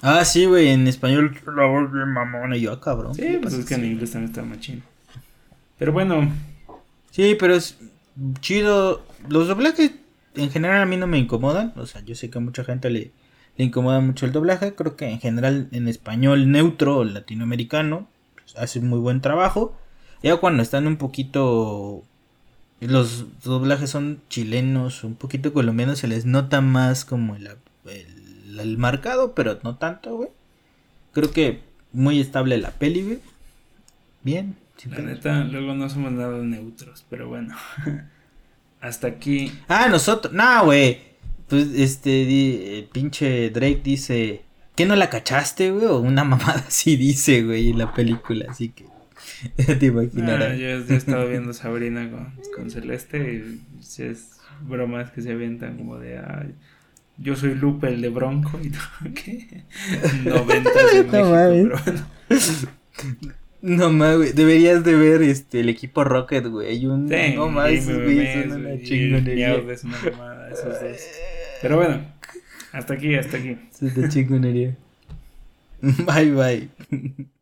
Ah, sí, güey, en español la voz de mamona y yo, ah, cabrón. Sí, pues es que en inglés también está machín. Pero bueno. Sí, pero es chido. Los doblajes en general a mí no me incomodan. O sea, yo sé que a mucha gente le, le incomoda mucho el doblaje. Creo que en general en español neutro o latinoamericano pues, hace muy buen trabajo. Ya cuando están un poquito... Los doblajes son chilenos, un poquito colombianos, se les nota más como el el marcado, pero no tanto, güey. Creo que muy estable la peli, güey. Bien. La neta, luego no somos nada neutros, pero bueno. [laughs] Hasta aquí. Ah, nosotros. No, güey. Pues este, pinche Drake dice. ¿Qué no la cachaste, güey? O una [laughs] mamada así dice, güey, en la película, así que. [laughs] te imaginarás. Ah, yo, he estado viendo Sabrina con, con Celeste y es bromas que se avientan como de. Ay, yo soy Lupe, el de Bronco, y [laughs] tú, ¿qué? 90 de México, pero bueno. No mames, deberías de ver este el equipo Rocket, güey. Un, no mames, güey, es una chingonería. Es una mamada, esos dos. Pero bueno, hasta aquí, hasta aquí. Es una chingonería. [laughs] bye, bye. [laughs]